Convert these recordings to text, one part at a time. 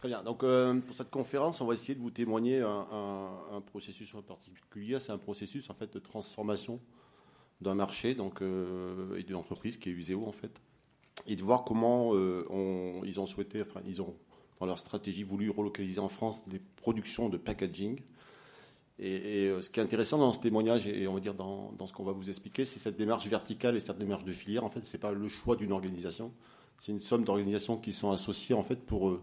Très bien. Donc, euh, pour cette conférence, on va essayer de vous témoigner un, processus en particulier. C'est un processus en fait de transformation d'un marché donc, euh, et d'une entreprise qui est Useo en fait, et de voir comment euh, ils ont souhaité, enfin, ils ont dans leur stratégie voulu relocaliser en France des productions de packaging. Et, ce qui est intéressant dans ce témoignage et on va dire dans, dans ce qu'on va vous expliquer, c'est cette démarche verticale et cette démarche de filière. En fait, c'est pas le choix d'une organisation, c'est une somme d'organisations qui sont associées en fait pour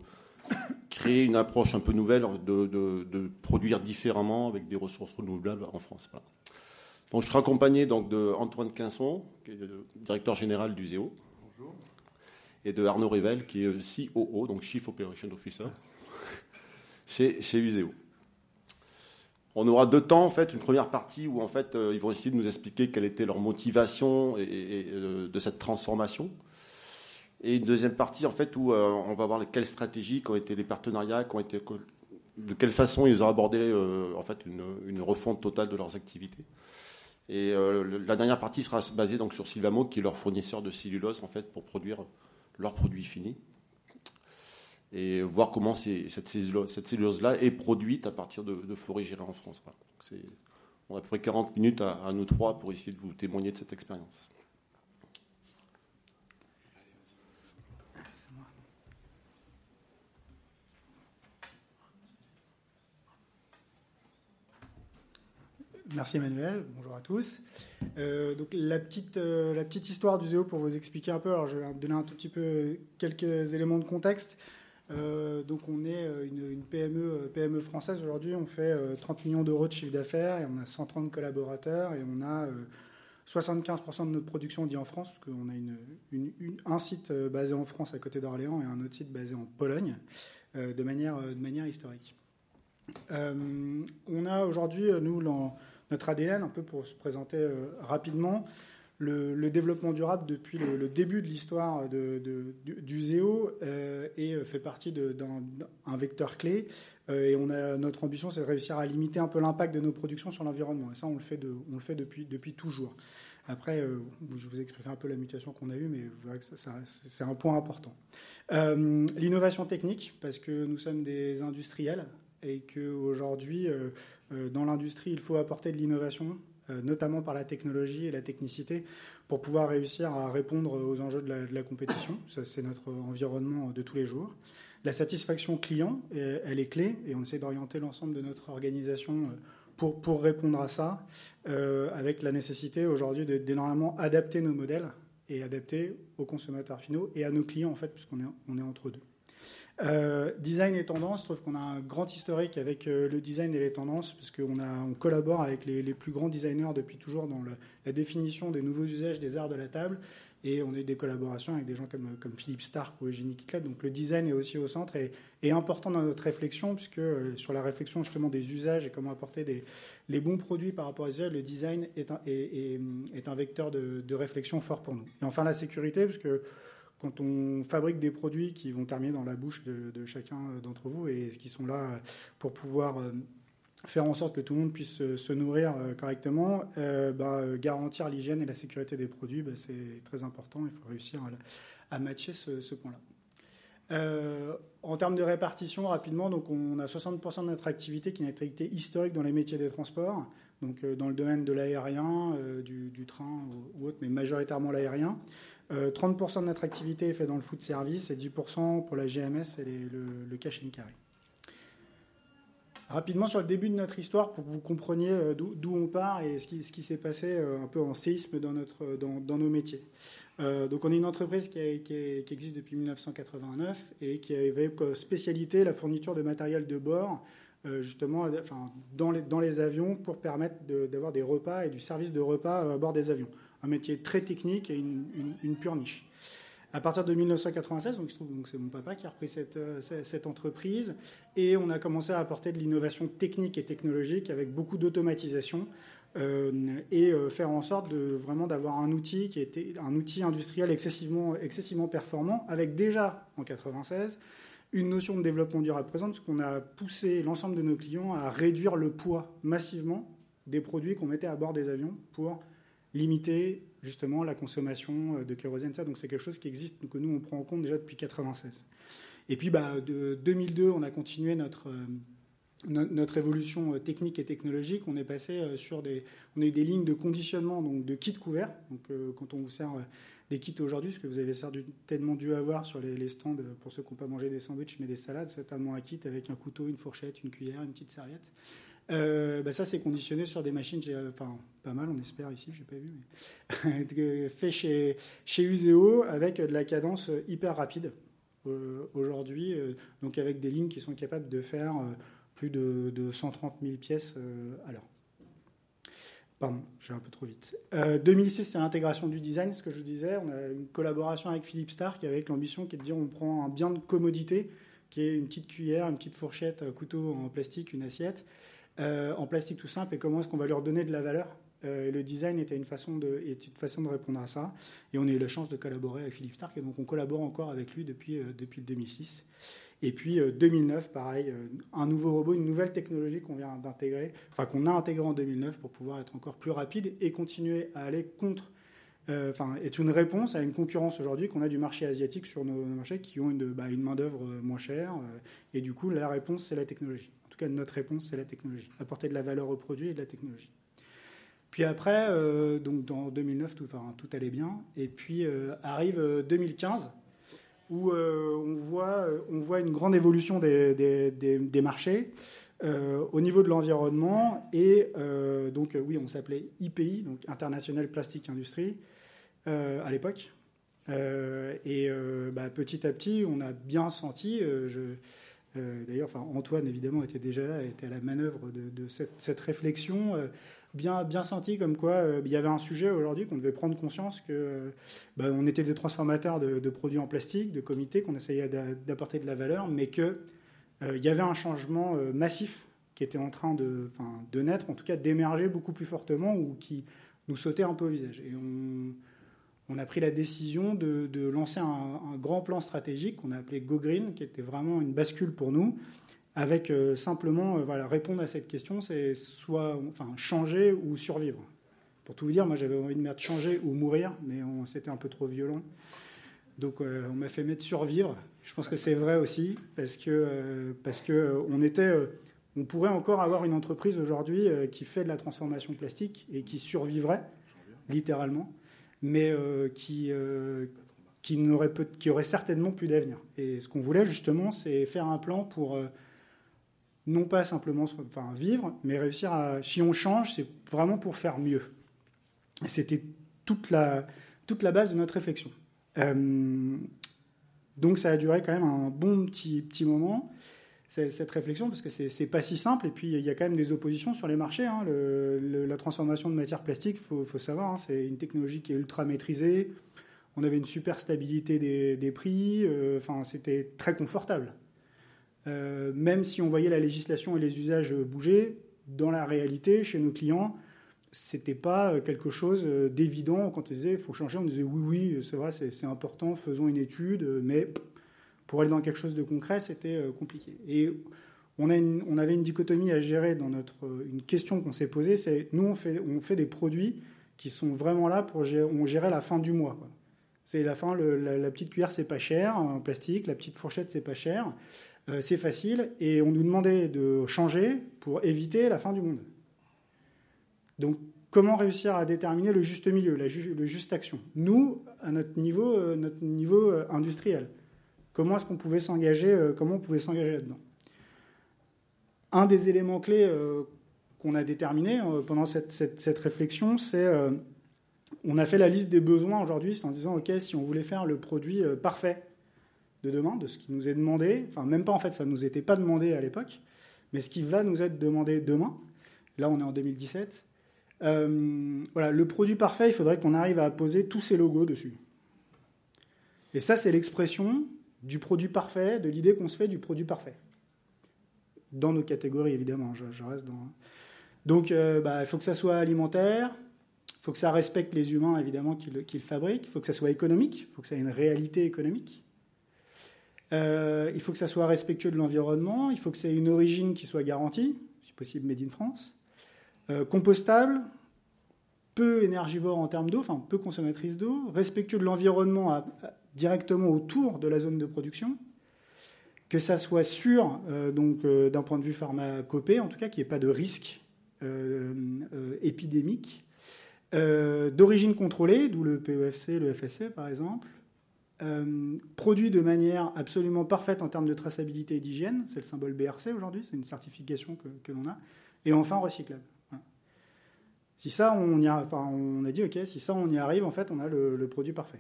créer une approche un peu nouvelle de, produire différemment avec des ressources renouvelables en France. Donc, je serai accompagné donc, de Antoine Quinson, qui est le directeur général du ZEO. Bonjour. Et de Arnaud Revel, qui est COO, donc Chief Operation Officer, chez, chez Useo. On aura deux temps, en fait, une première partie où en fait, euh, ils vont essayer de nous expliquer quelle était leur motivation et, euh, de cette transformation. Et une deuxième partie, en fait, où euh, on va voir quelles stratégies, ont été les partenariats, qui été, de quelle façon ils ont abordé euh, en fait une, refonte totale de leurs activités. Et euh, la dernière partie sera basée donc sur Silvamo, qui est leur fournisseur de cellulose en fait pour produire leurs produits finis. Et voir comment cette cellulose-là est produite à partir de, de forêts gérées en France. on a à peu près 40 minutes à nous trois pour essayer de vous témoigner de cette expérience. Merci Emmanuel, bonjour à tous. Euh, donc la petite, euh, la petite histoire du ZEO pour vous expliquer un peu, alors je vais donner un tout petit peu quelques éléments de contexte. Euh, donc on est une, PME, PME française aujourd'hui, on fait 30 millions d'euros de chiffre d'affaires et on a 130 collaborateurs et on a 75% de notre production dit en France, parce qu'on a une, un site basé en France à côté d'Orléans et un autre site basé en Pologne, de, manière, de manière historique. on a aujourd'hui, nous, notre ADN, un peu pour se présenter euh, rapidement, le, développement durable depuis le, début de l'histoire de, du, ZEO euh, euh, fait partie d'un vecteur clé. et on a, notre ambition, c'est de réussir à limiter un peu l'impact de nos productions sur l'environnement. Et ça, on le fait, on le fait depuis, depuis toujours. Après, je vous expliquerai un peu la mutation qu'on a eue, mais vous verrez que c'est un point important. L'innovation technique, parce que nous sommes des industriels et qu'aujourd'hui, euh, dans l'industrie, il faut apporter de l'innovation, euh, notamment par la technologie et la technicité, pour pouvoir réussir à répondre aux enjeux de la, compétition. Ça, c'est notre environnement de tous les jours. La satisfaction client, elle est clé, et on essaie d'orienter l'ensemble de notre organisation euh, pour, pour répondre à ça, avec la nécessité aujourd'hui d'énormément adapter nos modèles et adapter aux consommateurs finaux et à nos clients, en fait, puisqu'on est, on est entre deux. Euh, design et tendance, je trouve qu'on a un grand historique avec euh, le design et les tendances, parce qu'on on collabore avec les, plus grands designers depuis toujours dans la définition des nouveaux usages des arts de la table. Et on a eu des collaborations avec des gens comme, comme Philippe Stark ou Eugénie Kitlet. Donc le design est aussi au centre et est important dans notre réflexion, puisque euh, sur la réflexion justement des usages et comment apporter les bons produits par rapport aux usages, le design est un, est, un vecteur de, de, réflexion fort pour nous. Et enfin la sécurité, parce que quand on fabrique des produits qui vont terminer dans la bouche de, chacun d'entre vous et qui sont là pour pouvoir euh, faire en sorte que tout le monde puisse se nourrir euh, correctement, euh, bah, garantir l'hygiène et la sécurité des produits, bah, c'est très important. Il faut réussir à, matcher ce, point-là. en termes de répartition, rapidement, donc on a 60% de notre activité qui est une activité historique dans les métiers des transports, donc dans le domaine de l'aérien, du, train ou, autre, mais majoritairement l'aérien. 30% euh, de notre activité est faite dans le food service et 10% pour la GMS et le, cash and carry. Rapidement sur le début de notre histoire pour que vous compreniez euh, d'où on part et ce qui, s'est passé euh, un peu en séisme dans, nos métiers. donc on est une entreprise qui, existe depuis 1989 et qui avait comme spécialité la fourniture de matériel de bord justement dans les avions pour permettre d'avoir des repas et du service de repas à bord des avions un métier très technique et une, pure niche. À partir de 1996, donc, c'est mon papa qui a repris cette, euh, cette, entreprise, et on a commencé à apporter de l'innovation technique et technologique avec beaucoup d'automatisation euh, et euh, faire en sorte de vraiment d'avoir un outil qui était un outil industriel excessivement, excessivement performant, avec déjà en 96 une notion de développement durable présente, parce qu'on a poussé l'ensemble de nos clients à réduire le poids massivement des produits qu'on mettait à bord des avions pour limiter justement la consommation euh, de kérosène. Ça, donc c'est quelque chose qui existe, que nous on prend en compte déjà depuis 96. Et puis, bah, de 2002, on a continué notre notre évolution technique et technologique, on est passé sur des, on des lignes de conditionnement, donc de kits couverts. Donc, quand on vous sert des kits aujourd'hui, ce que vous avez certainement dû avoir sur les, stands pour ceux qui n'ont pas mangé des sandwichs mais des salades, c'est notamment un kit avec un couteau, une fourchette, une cuillère, une petite serviette. Euh, bah ça, c'est conditionné sur des machines, enfin, pas mal, on espère ici, j'ai pas vu, mais fait chez, chez Useo avec de la cadence hyper rapide euh, aujourd'hui, euh, donc avec des lignes qui sont capables de faire plus de, de 130 000 pièces à l'heure. Pardon, j'ai un peu trop vite. 2006, c'est l'intégration du design, ce que je disais. On a une collaboration avec Philippe Stark avec l'ambition qui est de dire on prend un bien de commodité, qui est une petite cuillère, une petite fourchette, un couteau en plastique, une assiette, euh, en plastique tout simple et comment est-ce qu'on va leur donner de la valeur. Euh, le design était une, façon de, une façon de répondre à ça. Et on a eu la chance de collaborer avec Philippe Stark et donc on collabore encore avec lui depuis, euh, depuis 2006. Et puis 2009, pareil, un nouveau robot, une nouvelle technologie qu'on vient d'intégrer, enfin qu'on a intégré en 2009 pour pouvoir être encore plus rapide et continuer à aller contre enfin, est une réponse à une concurrence aujourd'hui qu'on a du marché asiatique sur nos, marchés qui ont une, bah, une main-d'œuvre moins chère. et du coup, la réponse, c'est la technologie tout cas, notre réponse, c'est la technologie. Apporter de la valeur au produit et de la technologie. Puis après, euh, donc dans 2009, tout, tout allait bien. Et puis euh, arrive 2015, euh, où on, voit, on voit une grande évolution des, des, marchés au niveau de l'environnement. Et donc, oui, on s'appelait IPI, donc International Plastic Industry, à l'époque. et bah, petit à petit, on a bien senti, je, euh, d'ailleurs, Antoine, évidemment, était déjà là, était à la manœuvre de, cette, réflexion, euh, bien, bien senti comme quoi euh, il y avait un sujet aujourd'hui qu'on devait prendre conscience que bah, on était des transformateurs de, produits en plastique, de comités, qu'on essayait d'apporter de la valeur, mais qu'il il y avait un changement massif qui était en train de, de naître, en tout cas d'émerger beaucoup plus fortement ou qui nous sautait un peu au visage. On a pris la décision de, lancer un, grand plan stratégique qu'on a appelé Go Green, qui était vraiment une bascule pour nous, avec euh, simplement euh, voilà, répondre à cette question, c'est soit enfin, changer ou survivre. Pour tout vous dire, moi j'avais envie de mettre changer ou mourir, mais c'était un peu trop violent. Donc euh, on m'a fait mettre survivre. Je pense que c'est vrai aussi, parce que, parce que on était... on pourrait encore avoir une entreprise aujourd'hui qui fait de la transformation plastique et qui survivrait, littéralement mais euh, qui, euh, qui, n'aurait aurait certainement plus d'avenir. Et ce qu'on voulait justement, c'est faire un plan pour euh, non pas simplement enfin, vivre, mais réussir à... Si on change, c'est vraiment pour faire mieux. C'était toute la, toute la base de notre réflexion. donc ça a duré quand même un bon petit, petit moment cette réflexion parce que c'est pas si simple et puis il y a quand même des oppositions sur les marchés. Hein. la transformation de matière plastique, il faut, savoir, hein, c'est une technologie qui est ultra maîtrisée. On avait une super stabilité des, prix, euh, enfin c'était très confortable. Euh, même si on voyait la législation et les usages bouger, dans la réalité, chez nos clients, c'était pas quelque chose d'évident. Quand on disait il faut changer, on disait oui, oui, c'est vrai, c'est important, faisons une étude, mais pour aller dans quelque chose de concret, c'était euh, compliqué. Et on, a on, avait une dichotomie à gérer dans notre euh, une question qu'on s'est posée, c'est nous on fait, on fait des produits qui sont vraiment là pour gérer, on la fin du mois. C'est la fin, la, petite cuillère c'est pas cher en plastique, la petite fourchette c'est pas cher, euh, c'est facile et on nous demandait de changer pour éviter la fin du monde. Donc comment réussir à déterminer le juste milieu, la le juste action? Nous, à notre niveau, notre niveau industriel. Comment est-ce qu'on pouvait s'engager euh, Comment on pouvait s'engager là-dedans? Un des éléments clés euh, qu'on a déterminé euh, pendant cette, réflexion, c'est on a fait la liste des besoins aujourd'hui en disant ok si on voulait faire le produit parfait de demain, de ce qui nous est demandé, enfin même pas en fait ça ne nous était pas demandé à l'époque, mais ce qui va nous être demandé demain. Là on est en 2017. voilà, le produit parfait, il faudrait qu'on arrive à poser tous ces logos dessus. Et ça, c'est l'expression du produit parfait, de l'idée qu'on se fait du produit parfait. Dans nos catégories, évidemment, je, reste dans... Donc, euh, bah, il faut que ça soit alimentaire, il faut que ça respecte les humains, évidemment, qui le, fabriquent, il faut que ça soit économique, il faut que ça ait une réalité économique. Euh, il faut que ça soit respectueux de l'environnement, il faut que ça ait une origine qui soit garantie, si possible made in France, euh, compostable, peu énergivore en termes d'eau, enfin peu consommatrice d'eau, respectueux de l'environnement directement autour de la zone de production. que ça soit sûr, donc d'un point de vue pharmacopée, en tout cas, qu'il n'y ait pas de risque épidémique, d'origine contrôlée, d'où le PEFC, le FSC par exemple, euh, produit de manière absolument parfaite en termes de traçabilité et d'hygiène, c'est le symbole BRC aujourd'hui, c'est une certification que, l'on a, et enfin recyclable. Si ça, on y a, enfin, on a dit, ok, si ça, on y arrive, en fait, on a le, produit parfait.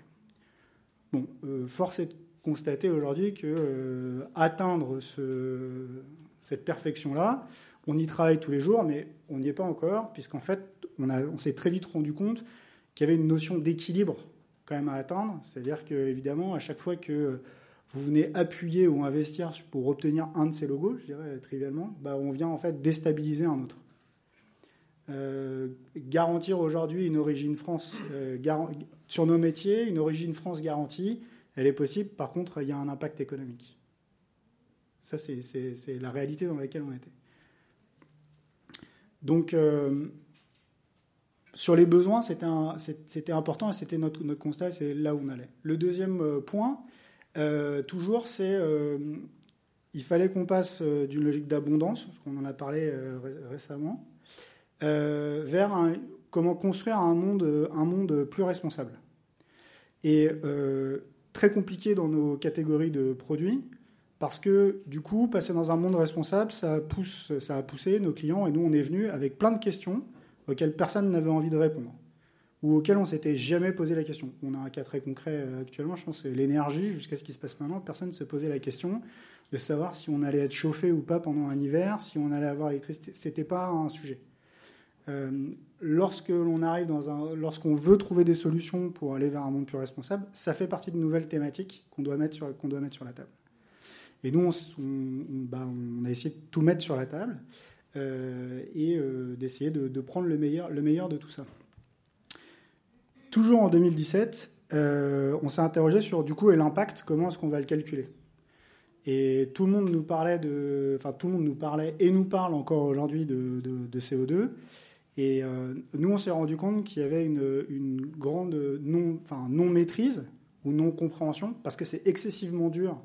Bon, euh, force est de constater aujourd'hui que euh, atteindre ce, cette perfection-là, on y travaille tous les jours, mais on n'y est pas encore, puisqu'en fait, on, on s'est très vite rendu compte qu'il y avait une notion d'équilibre quand même à atteindre. C'est-à-dire que, évidemment, à chaque fois que vous venez appuyer ou investir pour obtenir un de ces logos, je dirais trivialement, bah, on vient en fait déstabiliser un autre. Euh, garantir aujourd'hui une origine France euh, sur nos métiers, une origine France garantie, elle est possible. Par contre, il y a un impact économique. Ça, c'est la réalité dans laquelle on était. Donc, euh, sur les besoins, c'était important et c'était notre, constat, c'est là où on allait. Le deuxième point, toujours, c'est il fallait qu'on passe d'une logique d'abondance, on en a parlé récemment, vers comment construire un monde, un monde plus responsable. Et très compliqué dans nos catégories de produits, parce que du coup, passer dans un monde responsable, ça, a poussé nos clients, et nous, on est venus avec plein de questions auxquelles personne n'avait envie de répondre, ou auxquelles on s'était jamais posé la question. On a un cas très concret euh, actuellement, je pense, c'est l'énergie, jusqu'à ce qui se passe maintenant, personne ne se posait la question de savoir si on allait être chauffé ou pas pendant un hiver, si on allait avoir l'électricité. C'était pas un sujet. Euh, lorsque l'on arrive dans un, lorsqu'on veut trouver des solutions pour aller vers un monde plus responsable, ça fait partie de nouvelles thématiques qu'on doit mettre sur, qu'on doit mettre sur la table. Et nous, on, bah, a essayé de tout mettre sur la table. Euh, et euh, d'essayer de, prendre le meilleur, le meilleur de tout ça. Toujours en 2017, euh, on s'est interrogé sur du coup et l'impact, comment est-ce qu'on va le calculer? Et tout le monde nous parlait de, enfin tout le monde nous parlait et nous parle encore aujourd'hui de, CO2. Et nous, on s'est rendu compte qu'il y avait une, grande non, enfin, non maîtrise ou non compréhension parce que c'est excessivement dur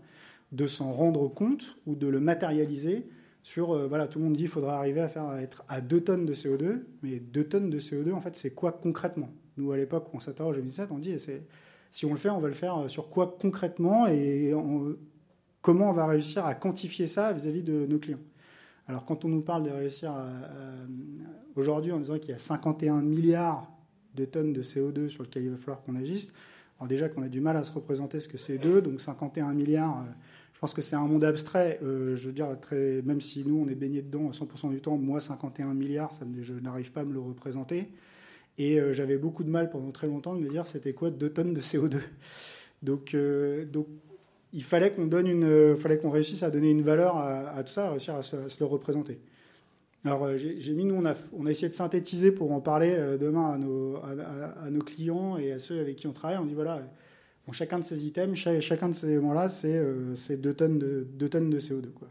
de s'en rendre compte ou de le matérialiser sur, euh, voilà, tout le monde dit qu'il faudra arriver à être à 2 tonnes de CO2, mais 2 tonnes de CO2, en fait, c'est quoi concrètement? Nous, à l'époque, on s'interroge en 2017, on dit, si on le fait, on va le faire sur quoi concrètement? Et comment on va réussir à quantifier ça vis-à-vis de nos clients? Alors, quand on nous parle de réussir aujourd'hui en disant qu'il y a 51 milliards de tonnes de CO2 sur lesquelles il va falloir qu'on agisse, alors déjà qu'on a du mal à se représenter ce que c'est 2, donc 51 milliards euh, je pense que c'est un monde abstrait. Euh, je veux dire, même si nous, on est baigné dedans 100% du temps, moi, 51 milliards, ça, je n'arrive pas à me le représenter. Et euh, j'avais beaucoup de mal pendant très longtemps de me dire c'était quoi 2 tonnes de CO2. Donc, euh, donc il fallait qu'on donne une, fallait qu'on réussisse à donner une valeur à, tout ça, à réussir à se, le représenter. Alors j'ai mis, nous, on a, essayé de synthétiser pour en parler demain à nos, clients et à ceux avec qui on travaille. On dit voilà, chacun de ces items, chacun de ces éléments-là, c'est 2 euh, tonnes, de, tonnes de CO2. Quoi.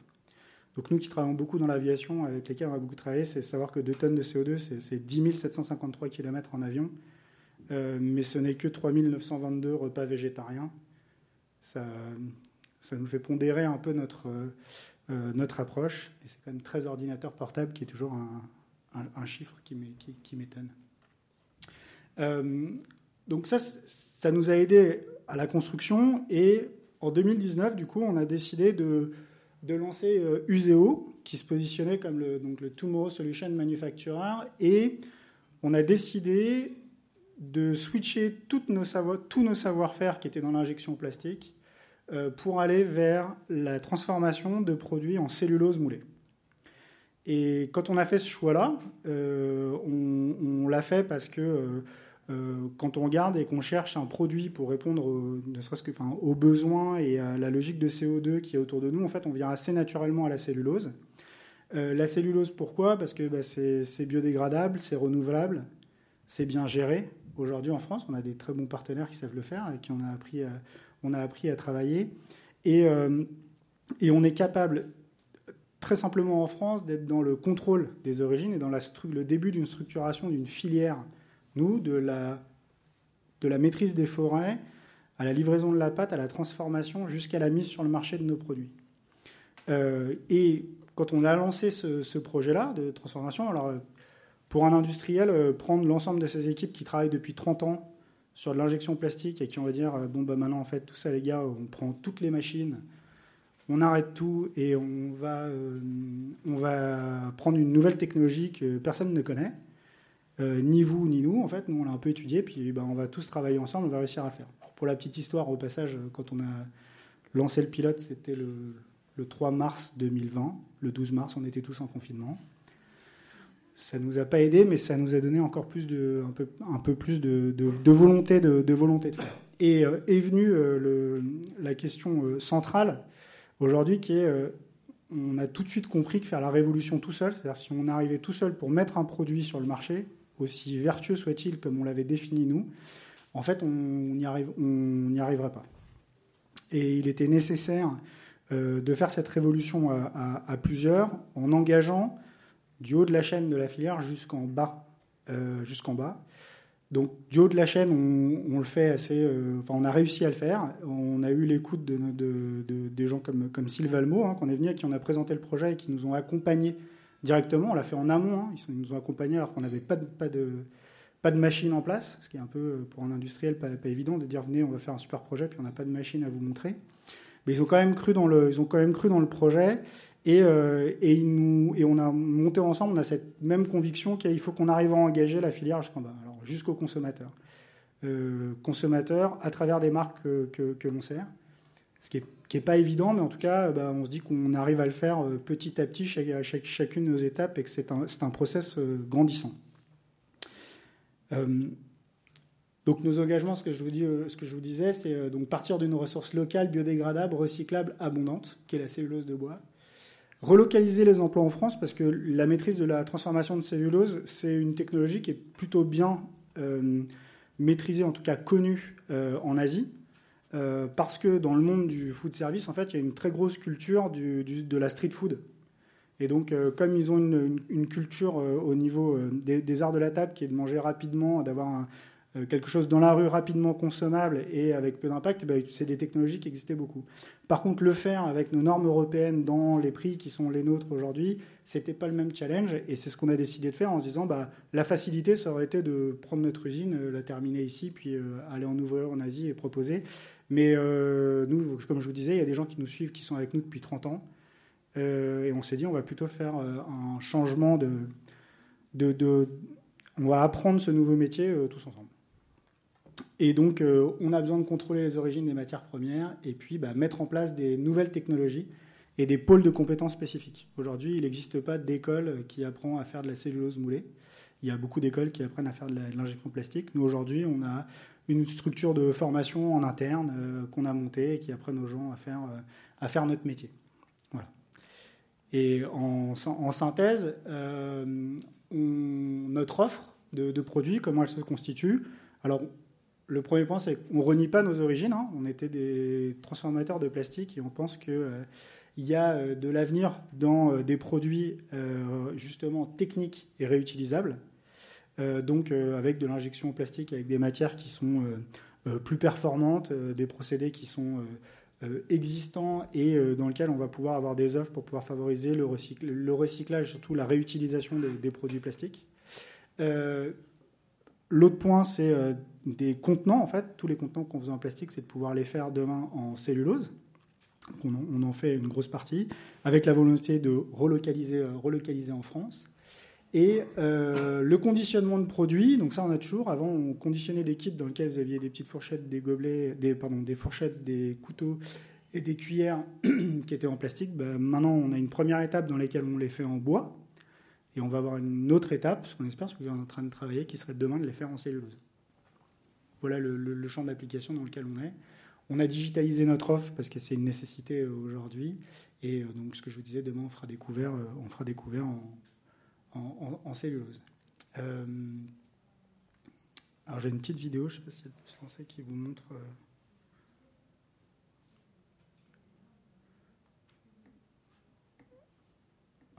Donc nous qui travaillons beaucoup dans l'aviation, avec lesquels on a beaucoup travaillé, c'est savoir que 2 tonnes de CO2, c'est 10 753 km en avion, euh, mais ce n'est que 3 922 repas végétariens. Ça, ça nous fait pondérer un peu notre, euh, notre approche, et c'est quand même 13 ordinateurs portables qui est toujours un, chiffre qui m'étonne. donc ça, ça nous a aidé à la construction. Et en 2019, du coup, on a décidé de, de lancer euh, Useo, qui se positionnait comme le, donc le Tomorrow Solution Manufacturer. Et on a décidé de switcher nos tous nos savoir-faire qui étaient dans l'injection plastique euh, pour aller vers la transformation de produits en cellulose moulée. Et quand on a fait ce choix-là, euh, on, l'a fait parce que euh, quand on regarde et qu'on cherche un produit pour répondre ne serait-ce que, enfin, aux besoins et à la logique de CO2 qui est autour de nous, en fait, on vient assez naturellement à la cellulose. La cellulose, pourquoi? Parce que bah, c'est biodégradable, c'est renouvelable, c'est bien géré. Aujourd'hui en France, on a des très bons partenaires qui savent le faire et qui on a appris à, on a appris à travailler. Et, euh, et on est capable, très simplement en France, d'être dans le contrôle des origines et dans le début d'une structuration d'une filière nous, de la, de la maîtrise des forêts à la livraison de la pâte, à la transformation, jusqu'à la mise sur le marché de nos produits. et quand on a lancé ce, projet-là de transformation, alors pour un industriel, prendre l'ensemble de ses équipes qui travaillent depuis 30 ans sur de l'injection plastique et qui on va dire bon bah maintenant en fait tout ça les gars on prend toutes les machines on arrête tout et on va, on va prendre une nouvelle technologie que personne ne connaît euh, ni vous ni nous, en fait. Nous, on l'a un peu étudié, puis ben, on va tous travailler ensemble, on va réussir à le faire. pour la petite histoire, au passage, quand on a lancé le pilote, c'était le, 3 mars 2020. Le 12 mars, on était tous en confinement. Ça nous a pas aidé, mais ça nous a donné encore plus de, un peu, un peu plus de, volonté, de, volonté de faire. Et euh, est venue euh, la question centrale aujourd'hui qui est on a tout de suite compris que faire la révolution tout seul, c'est-à-dire si on arrivait tout seul pour mettre un produit sur le marché, aussi vertueux soit-il comme on l'avait défini nous, en fait, on n'y arriverait pas. Et il était nécessaire euh, de faire cette révolution à, plusieurs en engageant du haut de la chaîne de la filière jusqu'en bas, euh, jusqu'en bas. Donc du haut de la chaîne, on, le fait assez, euh, enfin on a réussi à le faire. On a eu l'écoute de, des gens comme, comme Sylvain Almo, hein, qu'on est venu et qui on a présenté le projet et qui nous ont accompagnés directement. On l'a fait en amont. Hein. Ils, nous ont accompagnés alors qu'on n'avait pas de, pas, de, pas de machine en place, ce qui est un peu, pour un industriel, pas, évident de dire venez, on va faire un super projet, puis on n'a pas de machine à vous montrer. Mais ils ont quand même cru dans le, ils ont quand même cru dans le projet. Et, euh, et, on a monté ensemble, on a cette même conviction qu'il faut qu'on arrive à engager la filière jusqu'en bas, alors jusqu'au consommateur. Euh, consommateur à travers des marques que, l'on sert. Ce qui est qui n'est pas évident, mais en tout cas, bah, on se dit qu'on arrive à le faire euh, petit à petit, à chacune de nos étapes, et que c'est un, un, process euh, grandissant. Euh, donc nos engagements, ce que je vous, ce que je vous disais, c'est donc partir d'une ressource locale, biodégradable, recyclable, abondante, qui est la cellulose de bois. Relocaliser les emplois en France, parce que la maîtrise de la transformation de cellulose, c'est une technologie qui est plutôt bien maîtrisée, en tout cas connue en Asie. Euh, parce que dans le monde du food service, en fait, il y a une très grosse culture de la street food. Et donc, euh, comme ils ont une, culture euh, au niveau des, arts de la table qui est de manger rapidement, d'avoir quelque chose dans la rue rapidement consommable et avec peu d'impact, bah, c'est des technologies qui existaient beaucoup. Par contre, le faire avec nos normes européennes dans les prix qui sont les nôtres aujourd'hui, c'était pas le même challenge. Et c'est ce qu'on a décidé de faire en se disant, bah, la facilité, ça aurait été de prendre notre usine, la terminer ici, puis aller en ouvrir en Asie et proposer. Mais euh, nous, comme je vous disais, il y a des gens qui nous suivent, qui sont avec nous depuis 30 ans. Euh, et on s'est dit, on va plutôt faire euh, un changement de, On va apprendre ce nouveau métier tous ensemble. Et donc, on a besoin de contrôler les origines des matières premières et puis bah, mettre en place des nouvelles technologies et des pôles de compétences spécifiques. Aujourd'hui, il n'existe pas d'école qui apprend à faire de la cellulose moulée. Il y a beaucoup d'écoles qui apprennent à faire de l'injection plastique. Nous, aujourd'hui, on a une structure de formation en interne euh, qu'on a montée et qui apprennent aux gens à faire, euh, à faire notre métier. Voilà. Et en, synthèse, euh, notre offre de, produits, comment elle se constitue Alors, le premier point, c'est qu'on ne renie pas nos origines. Hein. On était des transformateurs de plastique et on pense qu'il il y a de l'avenir dans des produits justement techniques et réutilisables. Euh, donc euh, avec de l'injection plastique, avec des matières qui sont euh, plus performantes, des procédés qui sont existants et dans lesquels on va pouvoir avoir des offres pour pouvoir favoriser le recyclage, surtout la réutilisation des, produits plastiques. L'autre point, c'est des contenants. En fait, tous les contenants qu'on faisait en plastique, c'est de pouvoir les faire demain en cellulose. On en, fait une grosse partie, avec la volonté de relocaliser, relocaliser en France. Et euh, le conditionnement de produits, donc ça on a toujours. Avant, on conditionnait des kits dans lesquels vous aviez des petites fourchettes, des gobelets, pardon, des fourchettes, des couteaux et des cuillères qui étaient en plastique. Ben, maintenant, on a une première étape dans laquelle on les fait en bois. Et on va avoir une autre étape, ce qu'on espère, ce qu'on est en train de travailler, qui serait demain de les faire en cellulose. Voilà le, champ d'application dans lequel on est. On a digitalisé notre offre parce que c'est une nécessité aujourd'hui. Et euh, donc, ce que je vous disais, demain, on fera des couverts, euh, on fera en, cellulose. Euh, alors j'ai une petite vidéo, je ne sais pas si elle peut se lancer, qui vous montre. Euh,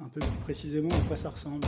un peu plus précisément à quoi ça ressemble.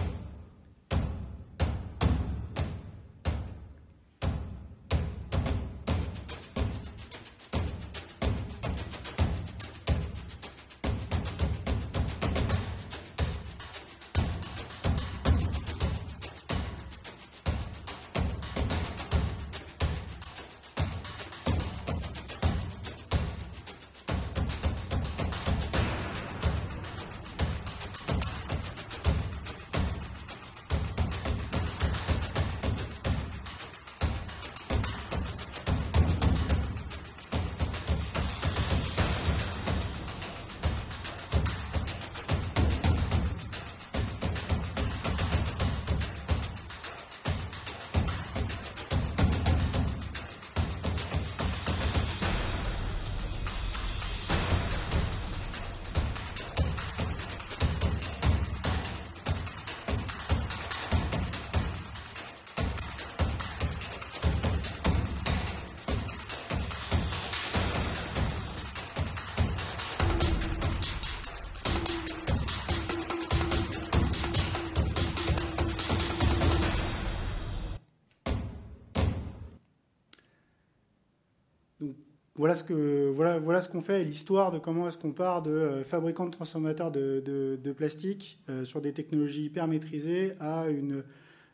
Voilà ce voilà ce qu'on fait et l'histoire de comment est-ce qu'on part de euh, fabricants de transformateurs de, plastique euh, sur des technologies hyper maîtrisées à une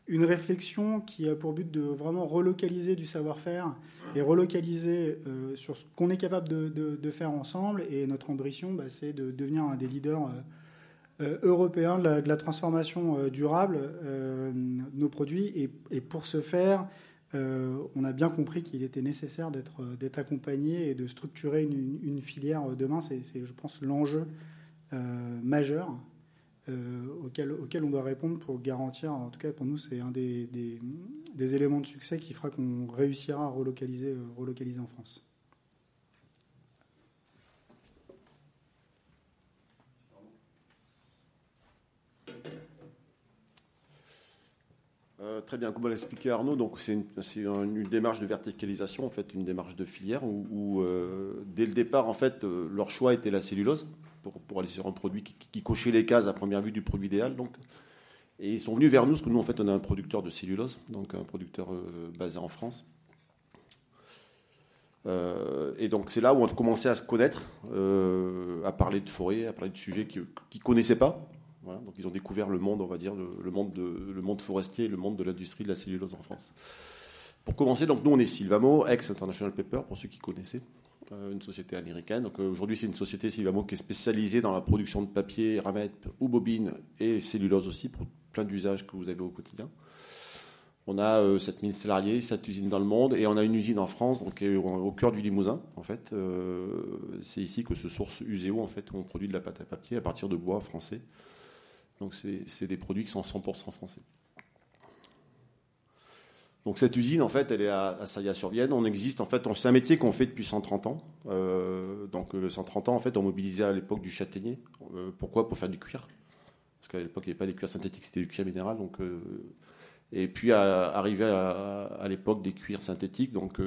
une réflexion qui a pour but de vraiment relocaliser du savoir-faire et relocaliser euh, sur ce qu'on est capable de, faire ensemble. Et notre ambition, bah, c'est de devenir un des leaders européens de la, transformation durable nos produits. Et, pour ce faire, euh, on a bien compris qu'il était nécessaire d'être euh, accompagné et de structurer une, filière euh, demain. C'est, je pense, l'enjeu majeur auquel, on doit répondre pour garantir, en tout cas pour nous, c'est un des, éléments de succès qui fera qu'on réussira à relocaliser en France. Euh, très bien, comme l'a expliqué Arnaud, donc c'est une, démarche de verticalisation, en fait, une démarche de filière où, euh, dès le départ, en fait, euh, leur choix était la cellulose pour, aller sur un produit qui, cochait les cases à première vue du produit idéal. Donc, et ils sont venus vers nous parce que nous, en fait, on a un producteur de cellulose, donc un producteur basé en France. et donc c'est là où on a commencé à se connaître, à parler de forêt, à parler de sujets qu'ils ne connaissaient pas donc ils ont découvert le monde, on va dire, le, monde, de, forestier, le monde de l'industrie de la cellulose en France. Pour commencer, donc nous on est Silvamo, ex-International Paper, pour ceux qui connaissaient, euh, une société américaine. Euh, aujourd'hui c'est une société Silvamo qui est spécialisée dans la production de papier, ramettes ou bobines et cellulose aussi pour plein d'usages que vous avez au quotidien. On a 7000 euh, salariés, 7 usines dans le monde et on a une usine en France, au cœur du Limousin. En fait, c'est ici que se source Useo en fait où on produit de la pâte à papier à partir de bois français. Donc c'est des produits qui sont 100% français. Donc cette usine, en fait, elle est à, à Saya-sur-Vienne. On existe, en fait, c'est un métier qu'on fait depuis 130 ans. Euh, donc 130 ans, en fait, on mobilisait à l'époque du châtaignier. Euh, pourquoi? Pour faire du cuir. Parce qu'à l'époque, il n'y avait pas des cuirs synthétiques, c'était du cuir minéral. Donc, euh, et puis, arrivé à, l'époque des cuirs synthétiques, donc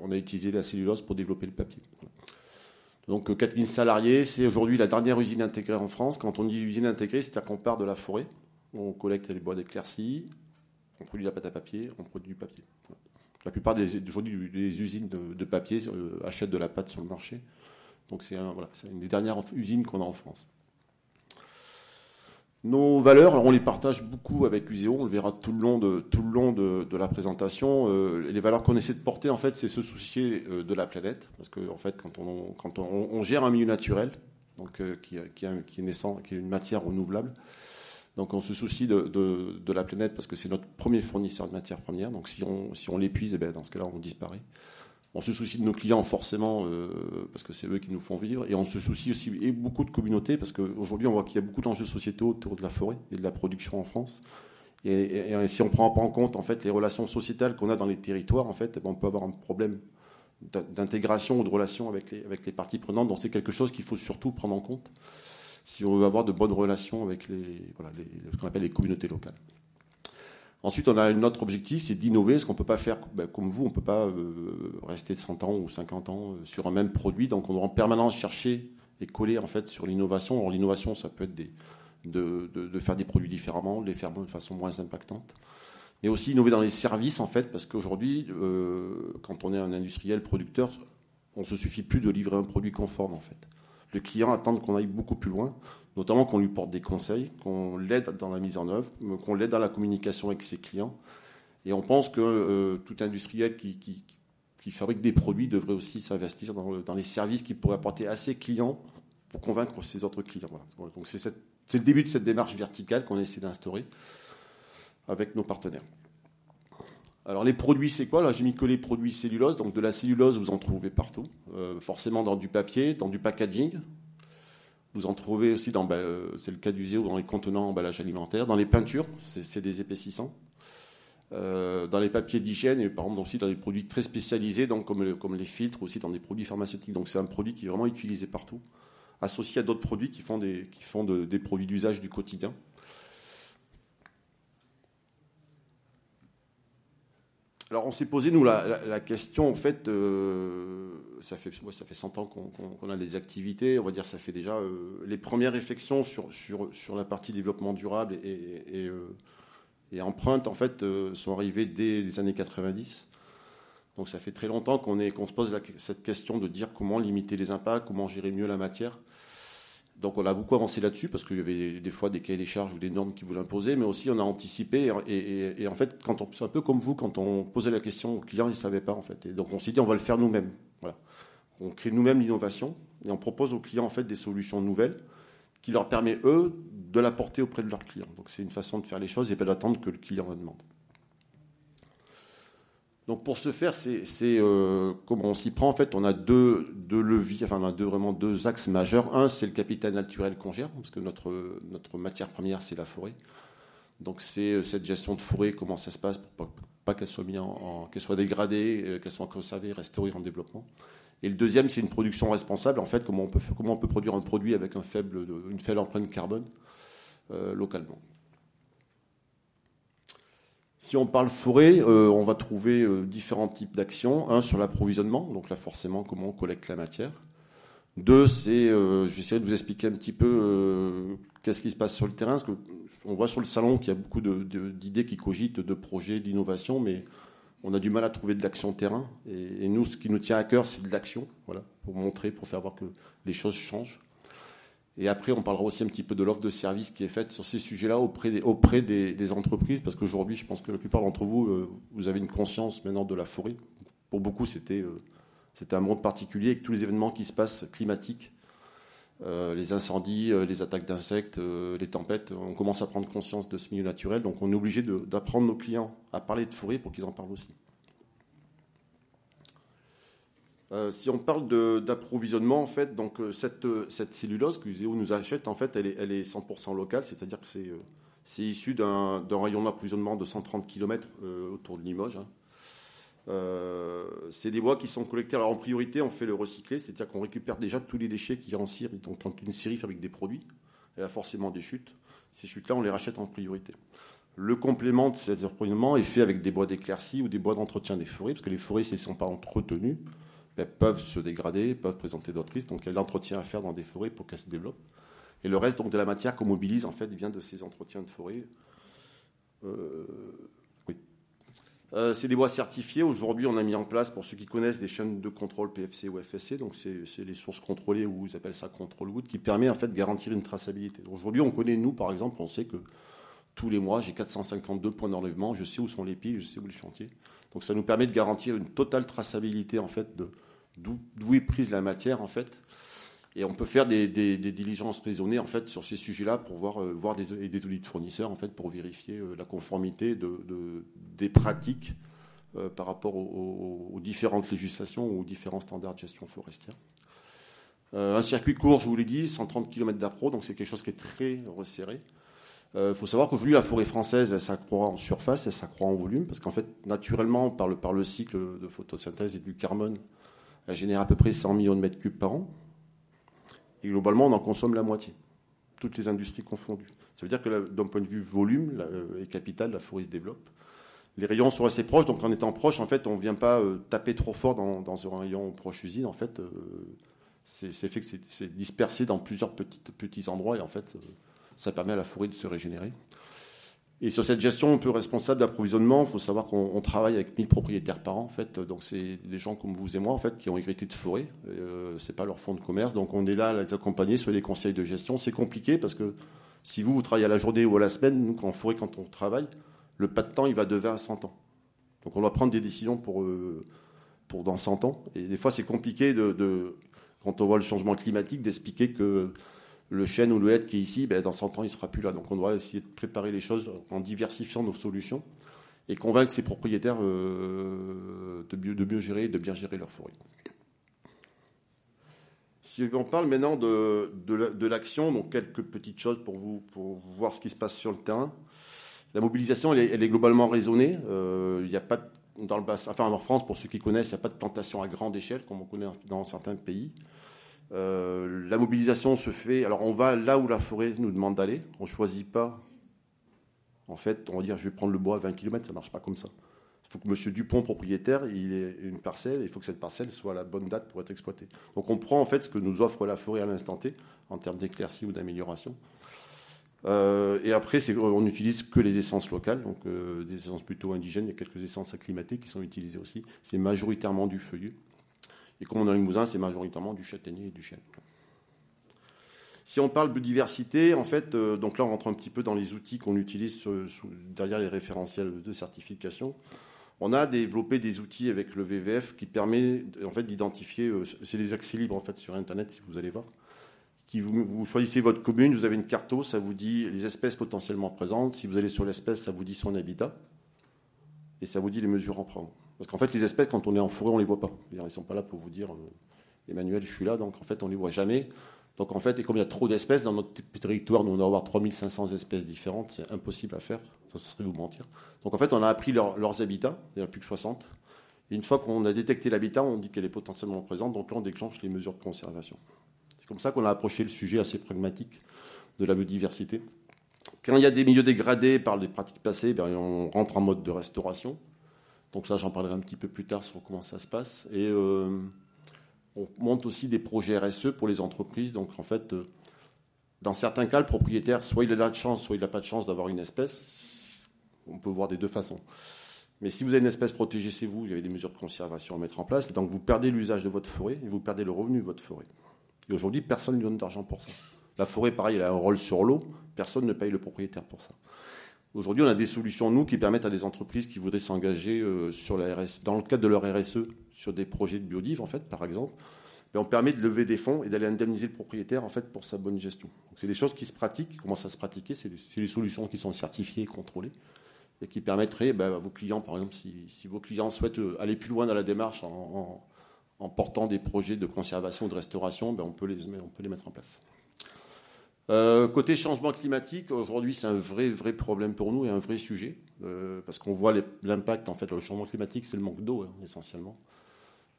on a utilisé la cellulose pour développer le papier. Donc 4000 euh, salariés, c'est aujourd'hui la dernière usine intégrée en France. Quand on dit usine intégrée, c'est-à-dire qu'on part de la forêt, on collecte les bois d'éclaircie, on produit la pâte à papier, on produit du papier. La plupart des, aujourd'hui, des usines de, papier euh, achètent de la pâte sur le marché. Donc c'est une des dernières usines qu'on a en France. Nos valeurs, on les partage beaucoup avec Useo, on le verra tout le long de, tout le long de, la présentation. Euh, les valeurs qu'on essaie de porter, en fait, c'est se soucier euh, de la planète, parce que en fait, quand on, quand on, gère un milieu naturel, donc euh, qui, qui, qui, est naissant, qui est une matière renouvelable, donc on se soucie de, de, la planète parce que c'est notre premier fournisseur de matières premières. Donc si on, si on l'épuise, eh ben, dans ce cas-là, on disparaît. On se soucie de nos clients forcément euh, parce que c'est eux qui nous font vivre et on se soucie aussi et beaucoup de communautés parce qu'aujourd'hui on voit qu'il y a beaucoup d'enjeux sociétaux autour de la forêt et de la production en France. Et, si on prend pas en compte en fait les relations sociétales qu'on a dans les territoires, en fait, on peut avoir un problème d'intégration ou de relation avec les, parties prenantes. Donc c'est quelque chose qu'il faut surtout prendre en compte si on veut avoir de bonnes relations avec ce qu'on appelle les communautés locales. Ensuite, on a un autre objectif, c'est d'innover, ce qu'on ne peut pas faire ben, comme vous, on ne peut pas euh, rester 100 ans ou 50 ans euh, sur un même produit, donc on doit en permanence chercher et coller en fait sur l'innovation. L'innovation, ça peut être de, faire des produits différemment, de les faire de façon moins impactante, mais aussi innover dans les services en fait, parce qu'aujourd'hui, euh, quand on est un industriel producteur, on ne se suffit plus de livrer un produit conforme en fait. Le client attend qu'on aille beaucoup plus loin notamment qu'on lui porte des conseils, qu'on l'aide dans la mise en œuvre, qu'on l'aide dans la communication avec ses clients. Et on pense que euh, tout industriel qui, fabrique des produits devrait aussi s'investir dans, les services qu'il pourrait apporter à ses clients pour convaincre ses autres clients. Donc c'est, le début de cette démarche verticale qu'on essaie d'instaurer avec nos partenaires. Alors les produits, c'est quoi? Là, j'ai mis que les produits cellulose. Donc de la cellulose, vous en trouvez partout, euh, forcément dans du papier, dans du packaging, vous en trouvez aussi dans, bah, euh, c'est le cas du Zéo, dans les contenants emballage alimentaire, dans les peintures, c'est des épaississants, euh, dans les papiers d'hygiène et par exemple aussi dans des produits très spécialisés, comme, les filtres, aussi dans des produits pharmaceutiques. Donc c'est un produit qui est vraiment utilisé partout, associé à d'autres produits qui font des produits d'usage du quotidien. Alors on s'est posé, nous, la, question, en fait, euh, ça, fait ça fait 100 ans qu'on a des activités, on va dire ça fait déjà euh, les premières réflexions sur, la partie développement durable et, et, euh, empreinte, en fait, sont arrivées dès les années 90. Donc ça fait très longtemps qu'on se pose cette question de dire comment limiter les impacts, comment gérer mieux la matière. Donc on a beaucoup avancé là-dessus parce qu'il y avait des fois des cahiers des charges ou des normes qui voulaient imposer, mais aussi on a anticipé. Et, en fait, quand c'est un peu comme vous, quand on posait la question au client, il ne savait pas en fait. Et donc on s'est dit on va le faire nous-mêmes. On crée nous-mêmes l'innovation et on propose aux clients en fait des solutions nouvelles qui leur permet eux de l'apporter auprès de leurs clients. Donc c'est une façon de faire les choses et pas d'attendre que le client la demande. Donc pour ce faire, c'est euh, comment on s'y prend? En fait, on a deux, leviers, enfin on a deux, vraiment deux axes majeurs. Un, c'est le capital naturel qu'on gère, parce que notre, matière première, c'est la forêt. Donc c'est euh, cette gestion de forêt, comment ça se passe pour pas, qu'elle soit, soit dégradée, euh, qu'elle soit conservée, restaurée en développement. Et le deuxième, c'est une production responsable. En fait, comment on peut, produire un produit avec une faible empreinte carbone localement. Si on parle forêt, euh, on va trouver euh, différents types d'actions. Un, sur l'approvisionnement, donc là forcément comment on collecte la matière. Deux, c'est, euh, je vais essayer de vous expliquer un petit peu qu'est-ce qui se passe sur le terrain. Parce que on voit sur le salon qu'il y a beaucoup d'idées qui cogitent, de projets, d'innovation, mais on a du mal à trouver de l'action terrain. Et, et, nous, ce qui nous tient à cœur, c'est de l'action, voilà, pour montrer, pour faire voir que les choses changent. Et après, on parlera aussi un petit peu de l'offre de service qui est faite sur ces sujets-là auprès des, auprès des, entreprises, parce qu'aujourd'hui, je pense que la plupart d'entre vous, euh, vous avez une conscience maintenant de la forêt. Pour beaucoup, c'était euh, c'était un monde particulier avec tous les événements qui se passent climatiques, euh, les incendies, les attaques d'insectes, les tempêtes. On commence à prendre conscience de ce milieu naturel, donc on est obligé d'apprendre nos clients à parler de forêt pour qu'ils en parlent aussi. Euh, si on parle d'approvisionnement, en fait, donc euh, cette, euh, cette cellulose que nous achète, en fait, elle est, elle est 100% locale, c'est-à-dire que c'est issu d'un rayon d'approvisionnement de 130 km autour de Limoges. Hein. c'est des bois qui sont collectés. Alors en priorité, on fait le recycler, c'est-à-dire qu'on récupère déjà tous les déchets qui y a en cire. Donc quand une scierie fabrique des produits, elle a forcément des chutes. Ces chutes-là, on les rachète en priorité. Le complément de ces approvisionnements est fait avec des bois d'éclaircie ou des bois d'entretien des forêts, parce que les forêts, ne sont pas entretenues, peuvent se dégrader, peuvent présenter d'autres risques. Donc il y a l'entretien à faire dans des forêts pour qu'elles se développent. Et le reste donc, de la matière qu'on mobilise en fait vient de ces entretiens de forêt. Euh, oui. Euh, c'est des bois certifiés. Aujourd'hui, on a mis en place, pour ceux qui connaissent, des chaînes de contrôle PFC ou FSC. Donc c'est les sources contrôlées ou ils appellent ça control wood, qui permet en fait de garantir une traçabilité. Aujourd'hui, on connaît nous, par exemple, on sait que tous les mois, j'ai 452 points d'enlèvement. Je sais où sont les piles, je sais où est le chantier. Donc ça nous permet de garantir une totale traçabilité en fait de d'où est prise la matière en fait. Et on peut faire des, diligences raisonnées en fait sur ces sujets-là pour voir, euh, voir des, des audits fournisseurs en fait pour vérifier euh, la conformité de, des pratiques euh, par rapport aux, différentes législations ou aux différents standards de gestion forestière. un circuit court, je vous l'ai dit, 130 km d'appro, donc c'est quelque chose qui est très resserré. Il faut savoir qu'aujourd'hui, la forêt française, elle s'accroît en surface, elle s'accroît en volume, parce qu'en fait, naturellement, par le, par le cycle de photosynthèse et du carbone, elle génère à peu près 100 millions de mètres cubes par an. Et globalement, on en consomme la moitié. Toutes les industries confondues. Ça veut dire que d'un point de vue volume euh, et capital, la forêt se développe. Les rayons sont assez proches, donc en étant proche, en fait, on ne vient pas euh, taper trop fort dans, un rayon proche usine. En fait, euh, c'est fait que c'est dispersé dans plusieurs petits endroits et en fait, ça permet à la forêt de se régénérer. Et sur cette gestion un peu responsable d'approvisionnement, il faut savoir qu'on travaille avec 1000 propriétaires par an, en fait. Donc, c'est des gens comme vous et moi, en fait, qui ont hérité de forêt. Euh, c'est pas leur fonds de commerce. Donc, on est là à les accompagner sur les conseils de gestion. C'est compliqué parce que si vous, vous travaillez à la journée ou à la semaine, nous, en forêt, quand on travaille, le pas de temps, il va de 20 à 100 ans. Donc, on doit prendre des décisions pour, euh, pour dans 100 ans. Et des fois, c'est compliqué de, quand on voit le changement climatique, d'expliquer que le chêne ou le hêtre qui est ici, ben, dans 100 ans, il ne sera plus là. Donc on doit essayer de préparer les choses en diversifiant nos solutions et convaincre ces propriétaires euh, de, mieux, gérer et de bien gérer leur forêt. Si on parle maintenant de, l'action, donc quelques petites choses pour vous, pour voir ce qui se passe sur le terrain. La mobilisation, elle est, globalement raisonnée. Euh, a pas dans le enfin en France, pour ceux qui connaissent, il n'y a pas de plantation à grande échelle, comme on connaît dans certains pays. Euh, la mobilisation se fait. Alors, on va là où la forêt nous demande d'aller. On ne choisit pas. En fait, on va dire je vais prendre le bois à 20 km, ça ne marche pas comme ça. Il faut que M. Dupont, propriétaire, il ait une parcelle, il faut que cette parcelle soit à la bonne date pour être exploitée. Donc on prend en fait ce que nous offre la forêt à l'instant T, en termes d'éclaircie ou d'amélioration. Euh, et après, on n'utilise que les essences locales, donc euh, des essences plutôt indigènes. Il y a quelques essences acclimatées qui sont utilisées aussi. C'est majoritairement du feuillu. Et comme on a le Limousin, c'est majoritairement du châtaignier et du chêne. Si on parle biodiversité, en fait, euh, donc là on rentre un petit peu dans les outils qu'on utilise derrière les référentiels de certification. On a développé des outils avec le VVF qui permet en fait d'identifier, c'est des accès libres en fait sur Internet si vous allez voir, vous, choisissez votre commune, vous avez une carte ça vous dit les espèces potentiellement présentes. Si vous allez sur l'espèce, ça vous dit son habitat. Et ça vous dit les mesures en prendre. Parce qu'en fait, les espèces, quand on est en forêt, on ne les voit pas. Ils ne sont pas là pour vous dire euh, Emmanuel, je suis là. Donc en fait, on ne les voit jamais. Donc en fait, et comme il y a trop d'espèces dans notre territoire, nous on doit avoir 3500 espèces différentes, c'est impossible à faire. Ça, serait vous mentir. Donc en fait, on a appris leurs habitats. Il n'y en a plus que 60. Et une fois qu'on a détecté l'habitat, on dit qu'elle est potentiellement présente. Donc là, on déclenche les mesures de conservation. C'est comme ça qu'on a approché le sujet assez pragmatique de la biodiversité. Quand il y a des milieux dégradés par les pratiques passées, ben, on rentre en mode de restauration. Donc ça, j'en parlerai un petit peu plus tard sur comment ça se passe. Et euh, on monte aussi des projets RSE pour les entreprises. Donc en fait, euh, dans certains cas, le propriétaire, soit il a de chance, soit il n'a pas de chance d'avoir une espèce. On peut voir des deux façons. Mais si vous avez une espèce protégée chez vous, y avait des mesures de conservation à mettre en place. Donc vous perdez l'usage de votre forêt et vous perdez le revenu de votre forêt. Et aujourd'hui, personne ne donne d'argent pour ça. La forêt, pareil, elle a un rôle sur l'eau. Personne ne paye le propriétaire pour ça. Aujourd'hui, on a des solutions, nous, qui permettent à des entreprises qui voudraient s'engager euh, sur la dans le cadre de leur RSE, sur des projets de biodive, par exemple. On permet de lever des fonds et d'aller indemniser le propriétaire, en fait, pour sa bonne gestion. c'est des choses qui se pratiquent, qui commencent à se pratiquer. C'est des, solutions qui sont certifiées et contrôlées et qui permettraient ben, à vos clients, par exemple, si, vos clients souhaitent euh, aller plus loin dans la démarche en portant des projets de conservation ou de restauration, ben on peut les mettre en place. Euh, côté changement climatique, aujourd'hui c'est un vrai, vrai problème pour nous et un vrai sujet, euh, parce qu'on voit l'impact, en fait, le changement climatique, c'est le manque d'eau, hein, essentiellement.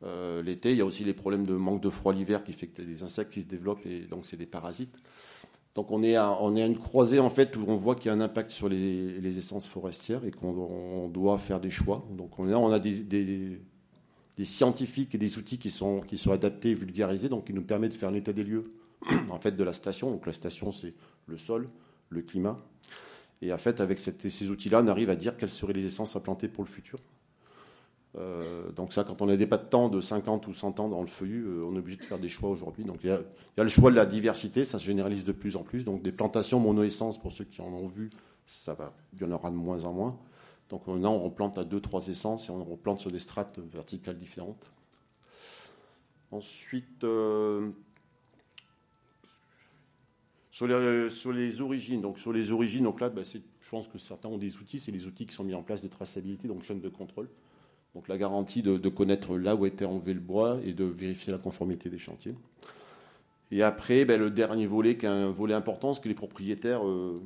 Euh, l'été, il y a aussi les problèmes de manque de froid l'hiver qui fait que des insectes qui se développent et donc c'est des parasites. Donc on est, à, est une croisée en fait où on voit qu'il y a un impact sur les, essences forestières et qu'on doit faire des choix. Donc on, on a des scientifiques et des outils qui sont, adaptés et vulgarisés, donc qui nous permet de faire un état des lieux en fait, de la station. Donc la station, c'est le sol, le climat. Et en fait, avec ces outils-là, on arrive à dire quelles seraient les essences à planter pour le futur. Euh, donc ça, quand on n'a pas de temps de 50 ou 100 ans dans le feuillu, euh, on est obligé de faire des choix aujourd'hui. Donc il y, a, le choix de la diversité, ça se généralise de plus en plus. Donc des plantations monoessences, pour ceux qui en ont vu, ça va, il y en aura de moins en moins. Donc maintenant, on replante à deux, trois essences et on replante sur des strates verticales différentes. Ensuite, euh, sur, les, origines, donc sur les origines, donc là, bah, je pense que certains ont des outils, c'est les outils qui sont mis en place de traçabilité, donc chaîne de contrôle. Donc la garantie de, connaître là où était enlevé le bois et de vérifier la conformité des chantiers. Et après, bah, le dernier volet, qui est un volet important, c'est que les propriétaires, euh,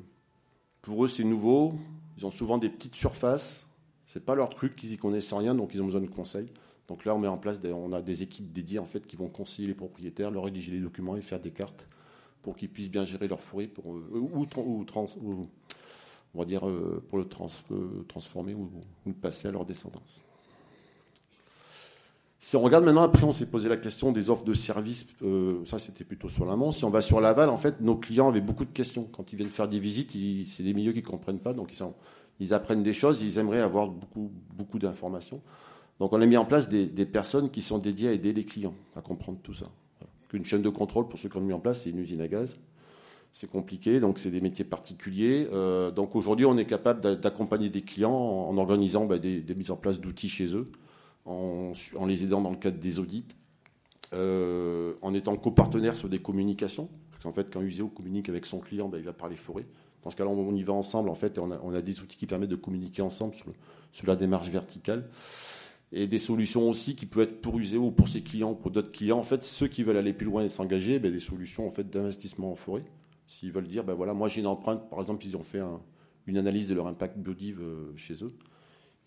pour eux, c'est nouveau. Ils ont souvent des petites surfaces. C'est pas leur truc, ils y connaissent rien, donc ils ont besoin de conseils. Donc là, on met en place, on a des équipes dédiées en fait qui vont conseiller les propriétaires, leur rédiger les documents et faire des cartes pour qu'ils puissent bien gérer leur forêt pour, euh, ou, on va dire euh, pour le euh, transformer ou, le passer à leur descendance. Si on regarde maintenant, après, on s'est posé la question des offres de services. ça, c'était plutôt sur l'amont. Si on va sur l'aval, en fait, nos clients avaient beaucoup de questions. Quand ils viennent faire des visites, c'est des milieux qu'ils ne comprennent pas. Donc, ils, sont, ils, apprennent des choses. Ils aimeraient avoir beaucoup, beaucoup d'informations. Donc, on a mis en place des, personnes qui sont dédiées à aider les clients à comprendre tout ça. Une chaîne de contrôle, pour ceux qui ont mis en place, c'est une usine à gaz. C'est compliqué, donc c'est des métiers particuliers. Euh, donc aujourd'hui, on est capable d'accompagner des clients en, organisant bah, des mises en place d'outils chez eux en, les aidant dans le cadre des audits, euh, en étant copartenaire sur des communications. Parce qu'en fait, quand Useo communique avec son client, ben, il va parler forêt. Dans ce cas-là, on y va ensemble, en fait, et on a, des outils qui permettent de communiquer ensemble sur, la démarche verticale. Et des solutions aussi qui peuvent être pour Useo ou pour ses clients ou pour d'autres clients. En fait, ceux qui veulent aller plus loin et s'engager, ben, des solutions en fait, d'investissement en forêt. S'ils veulent dire, ben voilà, moi j'ai une empreinte, par exemple, ils ont fait une analyse de leur impact biodive euh, chez eux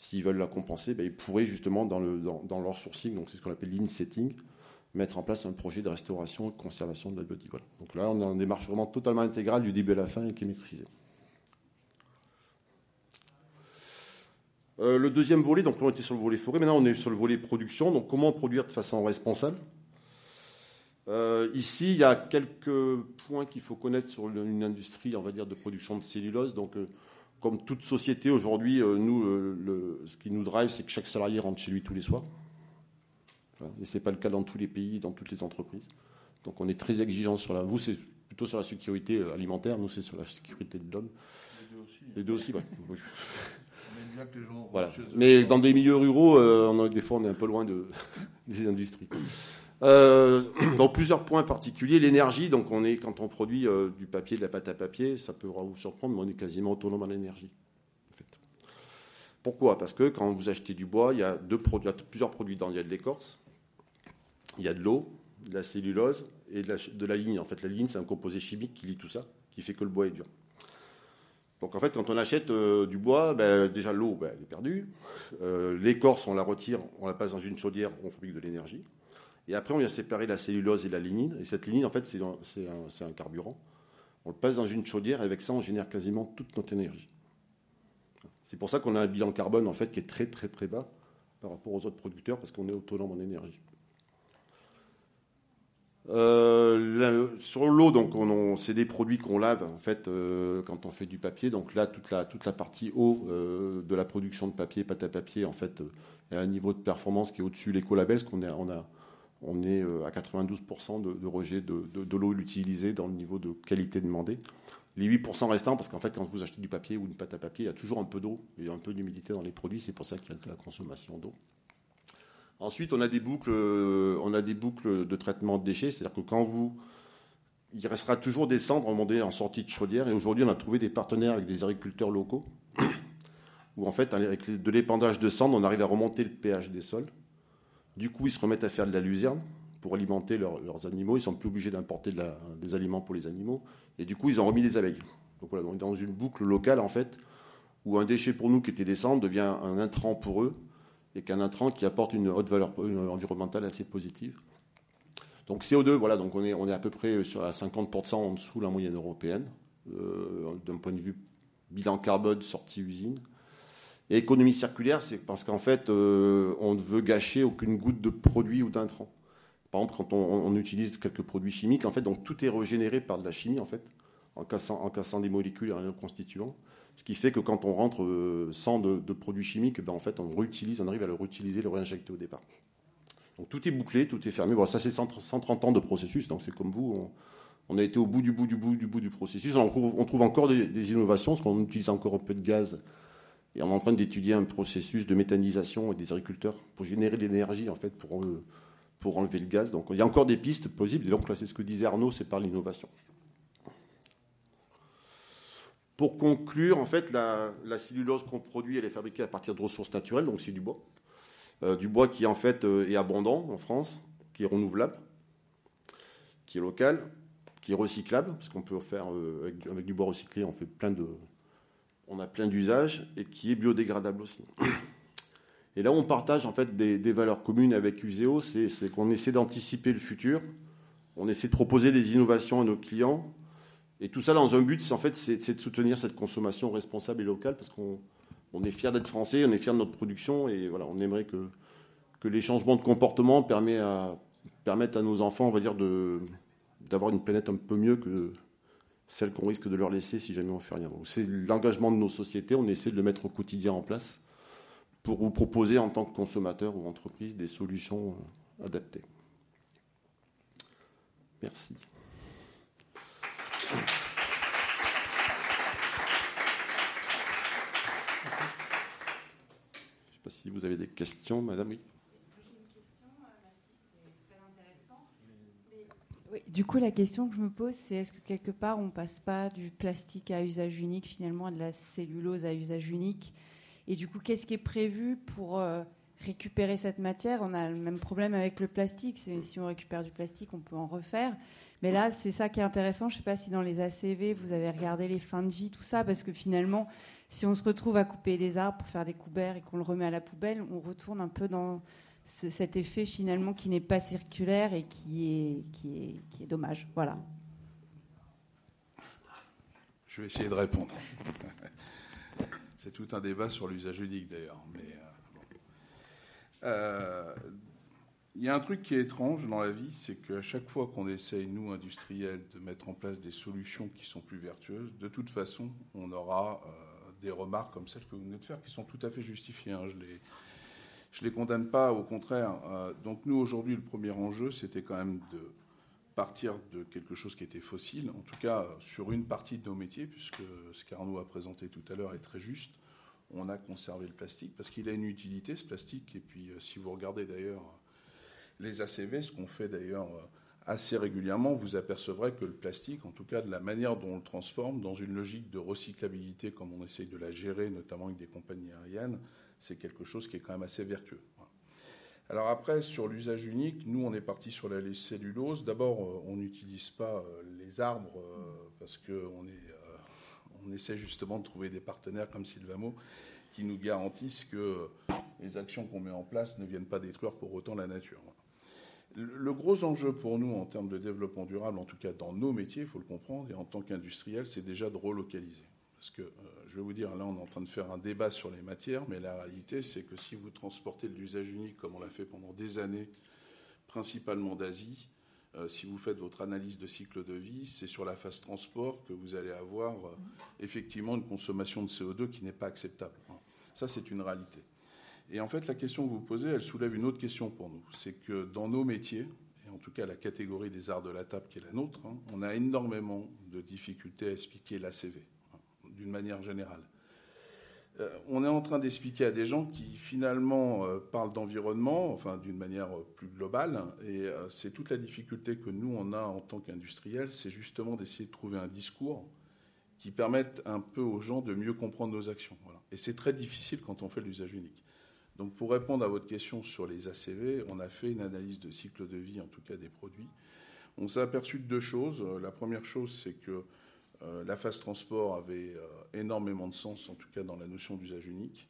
s'ils veulent la compenser, ben, ils pourraient justement dans, le, dans, leur sourcing, donc c'est ce qu'on appelle lean setting, mettre en place un projet de restauration et de conservation de la biodiversité. Donc là, on est en démarche vraiment totalement intégrale du début à la fin et qui est maîtrisée. Euh, le deuxième volet, donc on était sur le volet forêt, maintenant on est sur le volet production. Donc comment produire de façon responsable? Euh, ici, il y a quelques points qu'il faut connaître sur une industrie, on va dire, de production de cellulose. Donc, euh, comme toute société aujourd'hui, nous, ce qui nous drive, c'est que chaque salarié rentre chez lui tous les soirs. Et ce n'est pas le cas dans tous les pays, dans toutes les entreprises. Donc, on est très exigeant sur la. Vous, c'est plutôt sur la sécurité alimentaire. Nous, c'est sur la sécurité de l'homme. Les deux aussi. Les deux aussi, voilà. Mais dans des milieux ruraux, on des fois, on est un peu loin de, des industries. Euh, dans plusieurs points particuliers, l'énergie, donc on est quand on produit euh, du papier, de la pâte à papier, ça peut vous surprendre, mais on est quasiment autonome en énergie. Pourquoi? Parce que quand vous achetez du bois, il y a deux produits, plusieurs produits dedans. Il y a de l'écorce, il y a de l'eau, de la cellulose et de la, ligne. En fait, la ligne, c'est un composé chimique qui lie tout ça, qui fait que le bois est dur. Donc en fait, quand on achète euh, du bois, ben, déjà l'eau, ben, elle est perdue. l'écorce, on la retire, on la passe dans une chaudière, on fabrique de l'énergie. Et après, on vient séparer la cellulose et la lignine. Et cette lignine, en fait, c'est un, carburant. On le passe dans une chaudière et avec ça, on génère quasiment toute notre énergie. C'est pour ça qu'on a un bilan carbone, en fait, qui est très, très, très bas par rapport aux autres producteurs parce qu'on est autonome en énergie. Euh, sur l'eau, donc, c'est des produits qu'on lave en fait euh, quand on fait du papier. Donc là, toute la, partie eau euh, de la production de papier, pâte à papier, en fait, a un niveau de performance qui est au-dessus l'écolabel, parce qu'on on a on est à 92% de, rejet de, l'eau utilisée dans le niveau de qualité demandé. Les 8% restants, parce qu'en fait, quand vous achetez du papier ou une pâte à papier, il y a toujours un peu d'eau et un peu d'humidité dans les produits. C'est pour ça qu'il y a de la consommation d'eau. Ensuite, on a des boucles, euh, on a des boucles de traitement de déchets, c'est-à-dire que quand vous, il restera toujours des cendres en sortie de chaudière. Et aujourd'hui, on a trouvé des partenaires avec des agriculteurs locaux, où en fait, avec de l'épandage de cendres, on arrive à remonter le pH des sols du coup, ils se remettent à faire de la luzerne pour alimenter leurs animaux. Ils sont plus obligés d'importer des aliments pour les animaux. Et du coup, ils ont remis des abeilles. Donc voilà, on est dans une boucle locale, en fait, où un déchet pour nous qui était des cendres devient un intrant pour eux, et qu'un intrant qui apporte une haute valeur environnementale assez positive. Donc CO2, voilà, donc on est, on est à peu près sur, à 50% en dessous de la moyenne européenne, euh, d'un point de vue bilan carbone sortie usine. Et économie circulaire, c'est parce qu'en fait, euh, on ne veut gâcher aucune goutte de produit ou d'intrant. Par exemple, quand on, utilise quelques produits chimiques, en fait, donc tout est régénéré par de la chimie, en fait, en cassant, en cassant des molécules et en constituant. Ce qui fait que quand on rentre euh, sans de, produits chimiques, ben, en fait, on réutilise, on arrive à le réutiliser, le réinjecter au départ. Donc tout est bouclé, tout est fermé. Bon, ça, c'est 130 ans de processus, donc c'est comme vous. On, a été au bout du bout du bout du bout du processus. On trouve, encore des, innovations, parce qu'on utilise encore un peu de gaz et on est en train d'étudier un processus de méthanisation des agriculteurs pour générer de l'énergie, en fait, pour, euh, pour enlever le gaz. Donc il y a encore des pistes possibles. Et donc là, c'est ce que disait Arnaud, c'est par l'innovation. Pour conclure, en fait, la, cellulose qu'on produit, elle est fabriquée à partir de ressources naturelles, donc c'est du bois. Euh, du bois qui, en fait, euh, est abondant en France, qui est renouvelable, qui est local, qui est recyclable, parce qu'on peut faire, avec du bois recyclé, on fait plein de, on a plein d'usages et qui est biodégradable aussi. Et là, on partage en fait des, valeurs communes avec Useo, c'est qu'on essaie d'anticiper le futur, on essaie de proposer des innovations à nos clients, et tout ça dans un but, c'est en fait, c'est de soutenir cette consommation responsable et locale, parce qu'on est fier d'être français, on est fier de notre production, et voilà, on aimerait que, que les changements de comportement permettent à nos enfants, on va dire, d'avoir une planète un peu mieux que celle qu'on risque de leur laisser si jamais on fait rien. C'est l'engagement de nos sociétés, on essaie de le mettre au quotidien en place pour vous proposer en tant que consommateur ou entreprise des solutions adaptées. Merci. Je ne sais pas si vous avez des questions, madame. Oui. du coup, la question que je me pose, c'est est-ce que quelque part, on passe pas du plastique à usage unique, finalement, à de la cellulose à usage unique Et du coup, qu'est-ce qui est prévu pour euh, récupérer cette matière? On a le même problème avec le plastique. Si on récupère du plastique, on peut en refaire. Mais là, c'est ça qui est intéressant. Je ne sais pas si dans les ACV, vous avez regardé les fins de vie, tout ça, parce que finalement, si on se retrouve à couper des arbres pour faire des couverts et qu'on le remet à la poubelle, on retourne un peu dans cet effet finalement qui n'est pas circulaire et qui est, qui est, qui est dommage. Voilà. Je vais essayer de répondre. C'est tout un débat sur l'usage unique d'ailleurs. Mais euh, euh, il y a un truc qui est étrange dans la vie, c'est qu'à chaque fois qu'on essaye, nous, industriels, de mettre en place des solutions qui sont plus vertueuses, de toute façon, on aura euh, des remarques comme celles que vous venez de faire, qui sont tout à fait justifiées. Hein. Je les, je les condamne pas, au contraire. Euh, donc nous, aujourd'hui, le premier enjeu, c'était quand même de partir de quelque chose qui était fossile, en tout cas sur une partie de nos métiers, puisque ce qu'Arnaud a présenté tout à l'heure est très juste. On a conservé le plastique parce qu'il a une utilité, ce plastique. Et puis, euh, si vous regardez d'ailleurs les ACV, ce qu'on fait d'ailleurs euh, assez régulièrement, vous apercevrez que le plastique, en tout cas de la manière dont on le transforme, dans une logique de recyclabilité, comme on essaye de la gérer, notamment avec des compagnies aériennes, c'est quelque chose qui est quand même assez vertueux. Alors après, sur l'usage unique, nous, on est parti sur la cellulose. D'abord, euh, on n'utilise pas euh, les arbres parce qu'on on essaie justement de trouver des partenaires comme Sylvamo qui nous garantissent que les actions qu'on met en place ne viennent pas détruire pour autant la nature. Le gros enjeu pour nous en termes de développement durable, en tout cas dans nos métiers, il faut le comprendre, et en tant qu'industriel, c'est déjà de relocaliser. Parce que, euh, je vais vous dire, là, on est en train de faire un débat sur les matières, mais la réalité, c'est que si vous transportez de l'usage unique, comme on l'a fait pendant des années, principalement d'Asie, euh, si vous faites votre analyse de cycle de vie, c'est sur la phase transport que vous allez avoir euh, effectivement une consommation de CO2 qui n'est pas acceptable. Ça, c'est une réalité. Et en fait, la question que vous posez, elle soulève une autre question pour nous. C'est que dans nos métiers, et en tout cas la catégorie des arts de la table qui est la nôtre, hein, on a énormément de difficultés à expliquer l'ACV, hein, d'une manière générale. Euh, on est en train d'expliquer à des gens qui finalement euh, parlent d'environnement, enfin d'une manière plus globale, et euh, c'est toute la difficulté que nous on a en tant qu'industriels, c'est justement d'essayer de trouver un discours qui permette un peu aux gens de mieux comprendre nos actions. Et c'est très difficile quand on fait l'usage unique. Donc pour répondre à votre question sur les ACV, on a fait une analyse de cycle de vie, en tout cas des produits. On s'est aperçu de deux choses. La première chose, c'est que euh, la phase transport avait euh, énormément de sens, en tout cas dans la notion d'usage unique.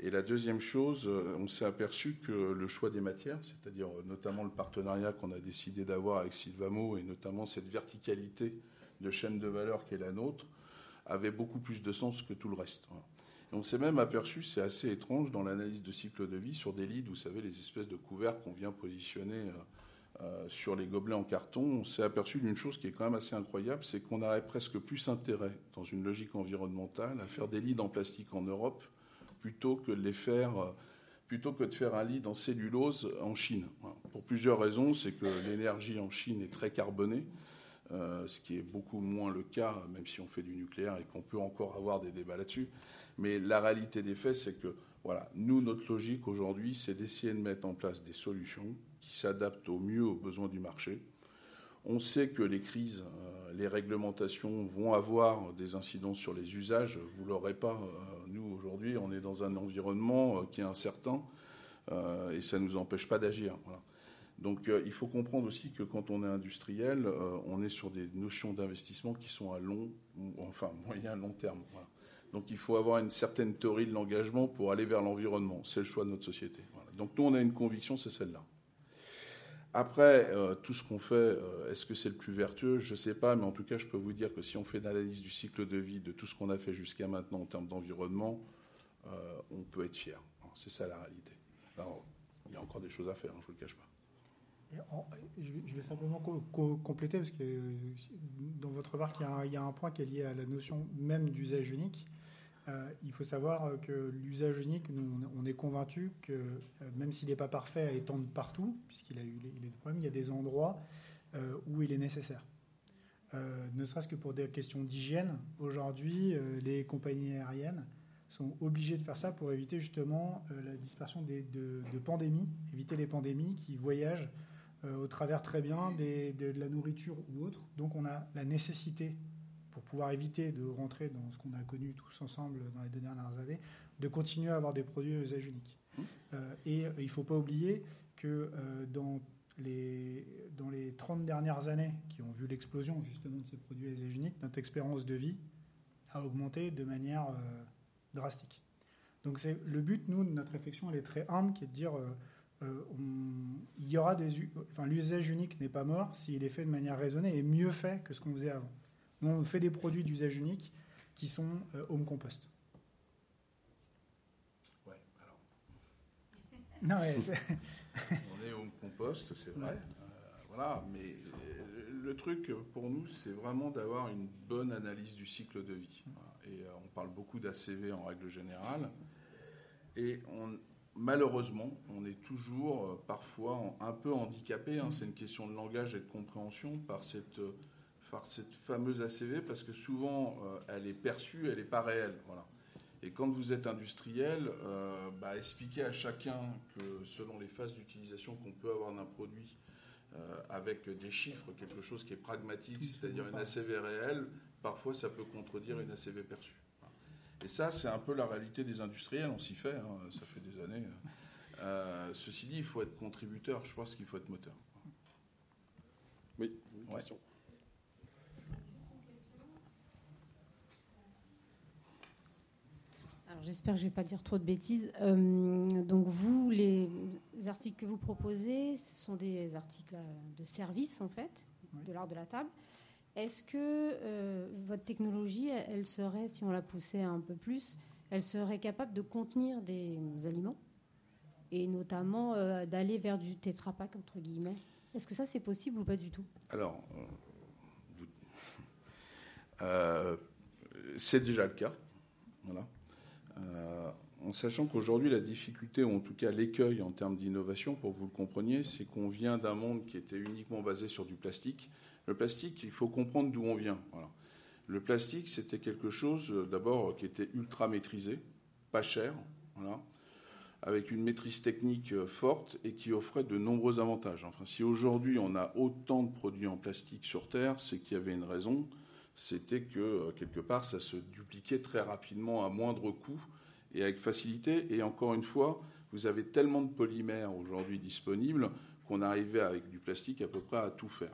Et la deuxième chose, euh, on s'est aperçu que le choix des matières, c'est-à-dire notamment le partenariat qu'on a décidé d'avoir avec Sylvamo et notamment cette verticalité de chaîne de valeur qui est la nôtre, avait beaucoup plus de sens que tout le reste on s'est même aperçu, c'est assez étrange, dans l'analyse de cycle de vie, sur des leads, vous savez, les espèces de couverts qu'on vient positionner euh, euh, sur les gobelets en carton, on s'est aperçu d'une chose qui est quand même assez incroyable, c'est qu'on aurait presque plus intérêt, dans une logique environnementale, à faire des leads en plastique en Europe, plutôt que de faire... Euh, plutôt que de faire un lead en cellulose en Chine. Pour plusieurs raisons, c'est que l'énergie en Chine est très carbonée, ce qui est beaucoup moins le cas, même si on fait du nucléaire et qu'on peut encore avoir des débats là-dessus. Mais la réalité des faits, c'est que voilà, nous, notre logique aujourd'hui, c'est d'essayer de mettre en place des solutions qui s'adaptent au mieux aux besoins du marché. On sait que les crises, euh, les réglementations vont avoir des incidences sur les usages. Vous ne l'aurez pas. Euh, nous, aujourd'hui, on est dans un environnement euh, qui est incertain et ça ne nous empêche pas d'agir. Donc il faut comprendre aussi que quand on est industriel, on est sur des notions d'investissement qui sont à long, enfin moyen, long terme. Donc il faut avoir une certaine théorie de l'engagement pour aller vers l'environnement. C'est le choix de notre société. Donc nous, on a une conviction, c'est celle-là. Après, euh, tout ce qu'on fait, euh, est-ce que c'est le plus vertueux? Je ne sais pas, mais en tout cas, je peux vous dire que si on fait une analyse du cycle de vie de tout ce qu'on a fait jusqu'à maintenant en termes d'environnement, euh, on peut être fier. C'est ça la réalité. Alors, il y a encore des choses à faire, hein, je ne vous le cache pas. Je vais simplement compléter, parce que dans votre remarque, il y, a un point qui est lié à la notion même d'usage unique. Euh, il faut savoir que l'usage unique, nous, on est convaincu que euh, même s'il n'est pas parfait à étendre partout, puisqu'il a eu des problèmes, il y a des endroits euh, où il est nécessaire. ne serait-ce que pour des questions d'hygiène, aujourd'hui, les compagnies aériennes sont obligées de faire ça pour éviter justement la dispersion de, de, pandémies, éviter les pandémies qui voyagent au travers très bien de, de la nourriture ou autre. Donc on a la nécessité pour pouvoir éviter de rentrer dans ce qu'on a connu tous ensemble dans les deux dernières années, de continuer à avoir des produits à usage unique. Mmh. Euh, et euh, il ne faut pas oublier que euh, dans, les, dans les 30 dernières années qui ont vu l'explosion justement de ces produits à usage unique, notre expérience de vie a augmenté de manière drastique. Donc c'est le but, nous, de notre réflexion, elle est très humble, qui est de dire il y aura des, enfin l'usage unique n'est pas mort s'il est fait de manière raisonnée et mieux fait que ce qu'on faisait avant on fait des produits d'usage unique qui sont euh, home compost. Ouais, alors. Non, on est au compost, c'est vrai. voilà, mais le truc pour nous, c'est vraiment d'avoir une bonne analyse du cycle de vie. Et on parle beaucoup d'ACV en règle générale. Et on, malheureusement, on est toujours euh, parfois un peu handicapé, hein. c'est une question de langage et de compréhension par cette, euh, cette fameuse ACV, parce que souvent, euh, elle est perçue, elle n'est pas réelle. Voilà. Et quand vous êtes industriel, bah, expliquer à chacun que selon les phases d'utilisation qu'on peut avoir d'un produit, avec des chiffres, quelque chose qui est pragmatique, c'est-à-dire une ACV réelle, parfois ça peut contredire une ACV perçue. Et ça, c'est un peu la réalité des industriels, on s'y fait, hein, ça fait des années. Euh, ceci dit, il faut être contributeur, je pense qu'il faut être moteur. Oui, une question. J'espère que je ne vais pas dire trop de bêtises. Euh, donc vous, les articles que vous proposez, ce sont des articles de service en fait, de l'art de la table. Est-ce que euh, votre technologie, elle serait, si on la poussait un peu plus, elle serait capable de contenir des aliments et notamment euh, d'aller vers du tétrapac entre guillemets? Est-ce que ça c'est possible ou pas du tout? Alors, euh, c'est déjà le cas. Voilà. En sachant qu'aujourd'hui, la difficulté, ou en tout cas l'écueil en termes d'innovation, pour que vous le compreniez, c'est qu'on vient d'un monde qui était uniquement basé sur du plastique le plastique, il faut comprendre d'où on vient. Le plastique, c'était quelque chose euh, d'abord qui était ultra maîtrisé, pas cher, avec une maîtrise technique euh, forte et qui offrait de nombreux avantages. Enfin, si aujourd'hui on a autant de produits en plastique sur Terre, c'est qu'il y avait une raison, c'était que euh, quelque part ça se dupliquait très rapidement à moindre coût et avec facilité. Et encore une fois, vous avez tellement de polymères aujourd'hui disponibles qu'on arrivait avec du plastique à peu près à tout faire.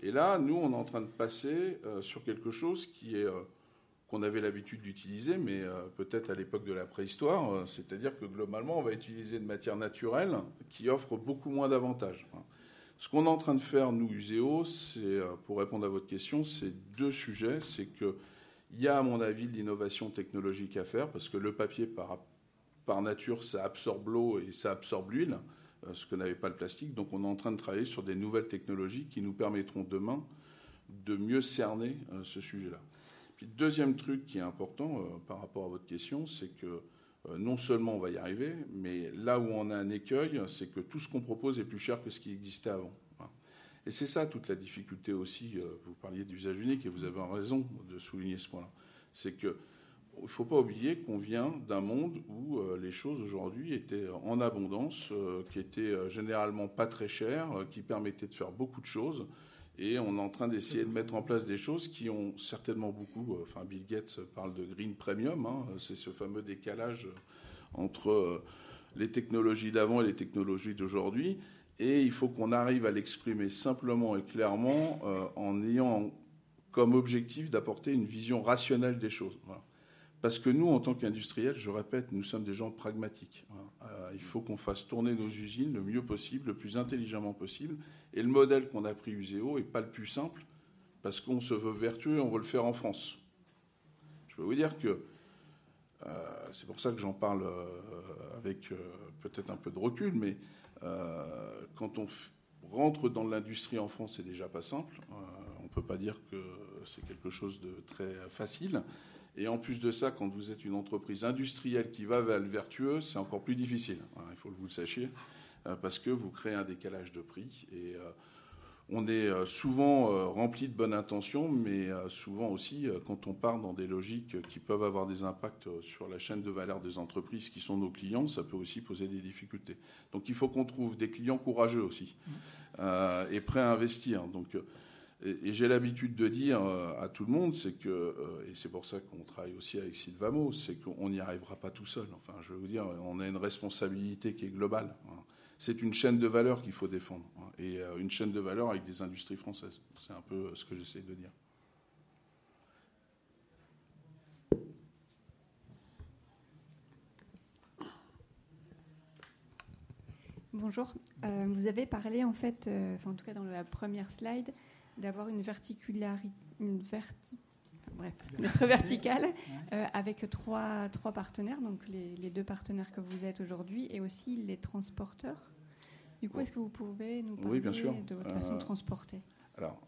Et là, nous, on est en train de passer euh, sur quelque chose qui est euh, qu'on avait l'habitude d'utiliser, mais peut-être à l'époque de la préhistoire, c'est-à-dire que globalement, on va utiliser de matières naturelles qui offrent beaucoup moins d'avantages. Ce qu'on est en train de faire, nous, Uséo, c'est, pour répondre à votre question, c'est deux sujets. C'est qu'il y a, à mon avis, de l'innovation technologique à faire, parce que le papier, par, par nature, ça absorbe l'eau et ça absorbe l'huile. Euh, ce que n'avait pas le plastique. Donc on est en train de travailler sur des nouvelles technologies qui nous permettront demain de mieux cerner euh, ce sujet-là. Puis deuxième truc qui est important euh, par rapport à votre question, c'est que non seulement on va y arriver, mais là où on a un écueil, c'est que tout ce qu'on propose est plus cher que ce qui existait avant. Et c'est ça toute la difficulté aussi. Vous parliez d'usage unique et vous avez raison de souligner ce point-là. C'est que il ne faut pas oublier qu'on vient d'un monde où euh, les choses aujourd'hui étaient en abondance, euh, qui étaient euh, généralement pas très chères, qui permettaient de faire beaucoup de choses. Et on est en train d'essayer de mettre en place des choses qui ont certainement beaucoup. Enfin, Bill Gates parle de green premium. Hein, c'est ce fameux décalage entre les technologies d'avant et les technologies d'aujourd'hui. Et il faut qu'on arrive à l'exprimer simplement et clairement en ayant comme objectif d'apporter une vision rationnelle des choses. Voilà. Parce que nous, en tant qu'industriels, je répète, nous sommes des gens pragmatiques. Euh, il faut qu'on fasse tourner nos usines le mieux possible, le plus intelligemment possible. Et le modèle qu'on a pris Uséo n'est pas le plus simple, parce qu'on se veut vertueux et on veut le faire en France. Je peux vous dire que euh, c'est pour ça que j'en parle euh, avec peut-être un peu de recul, mais quand on rentre dans l'industrie en France, c'est déjà pas simple. on ne peut pas dire que c'est quelque chose de très facile. Et en plus de ça, quand vous êtes une entreprise industrielle qui va vers le vertueux, c'est encore plus difficile. il faut que vous le sachiez, euh, parce que vous créez un décalage de prix. Et euh, on est euh, souvent rempli de bonnes intentions, mais souvent aussi, quand on part dans des logiques qui peuvent avoir des impacts sur la chaîne de valeur des entreprises qui sont nos clients, ça peut aussi poser des difficultés. Donc il faut qu'on trouve des clients courageux aussi et prêts à investir. Donc et, j'ai l'habitude de dire euh, à tout le monde, c'est que, euh, et c'est pour ça qu'on travaille aussi avec Sylvamo, c'est qu'on n'y arrivera pas tout seul. Enfin, je veux vous dire, on a une responsabilité qui est globale. Hein. C'est une chaîne de valeur qu'il faut défendre, hein, et euh, une chaîne de valeur avec des industries françaises. C'est un peu ce que j'essaie de dire. Bonjour. vous avez parlé en fait, en tout cas dans la première slide, d'avoir une verticularité, une verti... bref, lettre verticale, euh, avec trois, trois partenaires, donc les, les, deux partenaires que vous êtes aujourd'hui et aussi les transporteurs. Du coup, est-ce que vous pouvez nous parler de votre façon de transporter? Alors,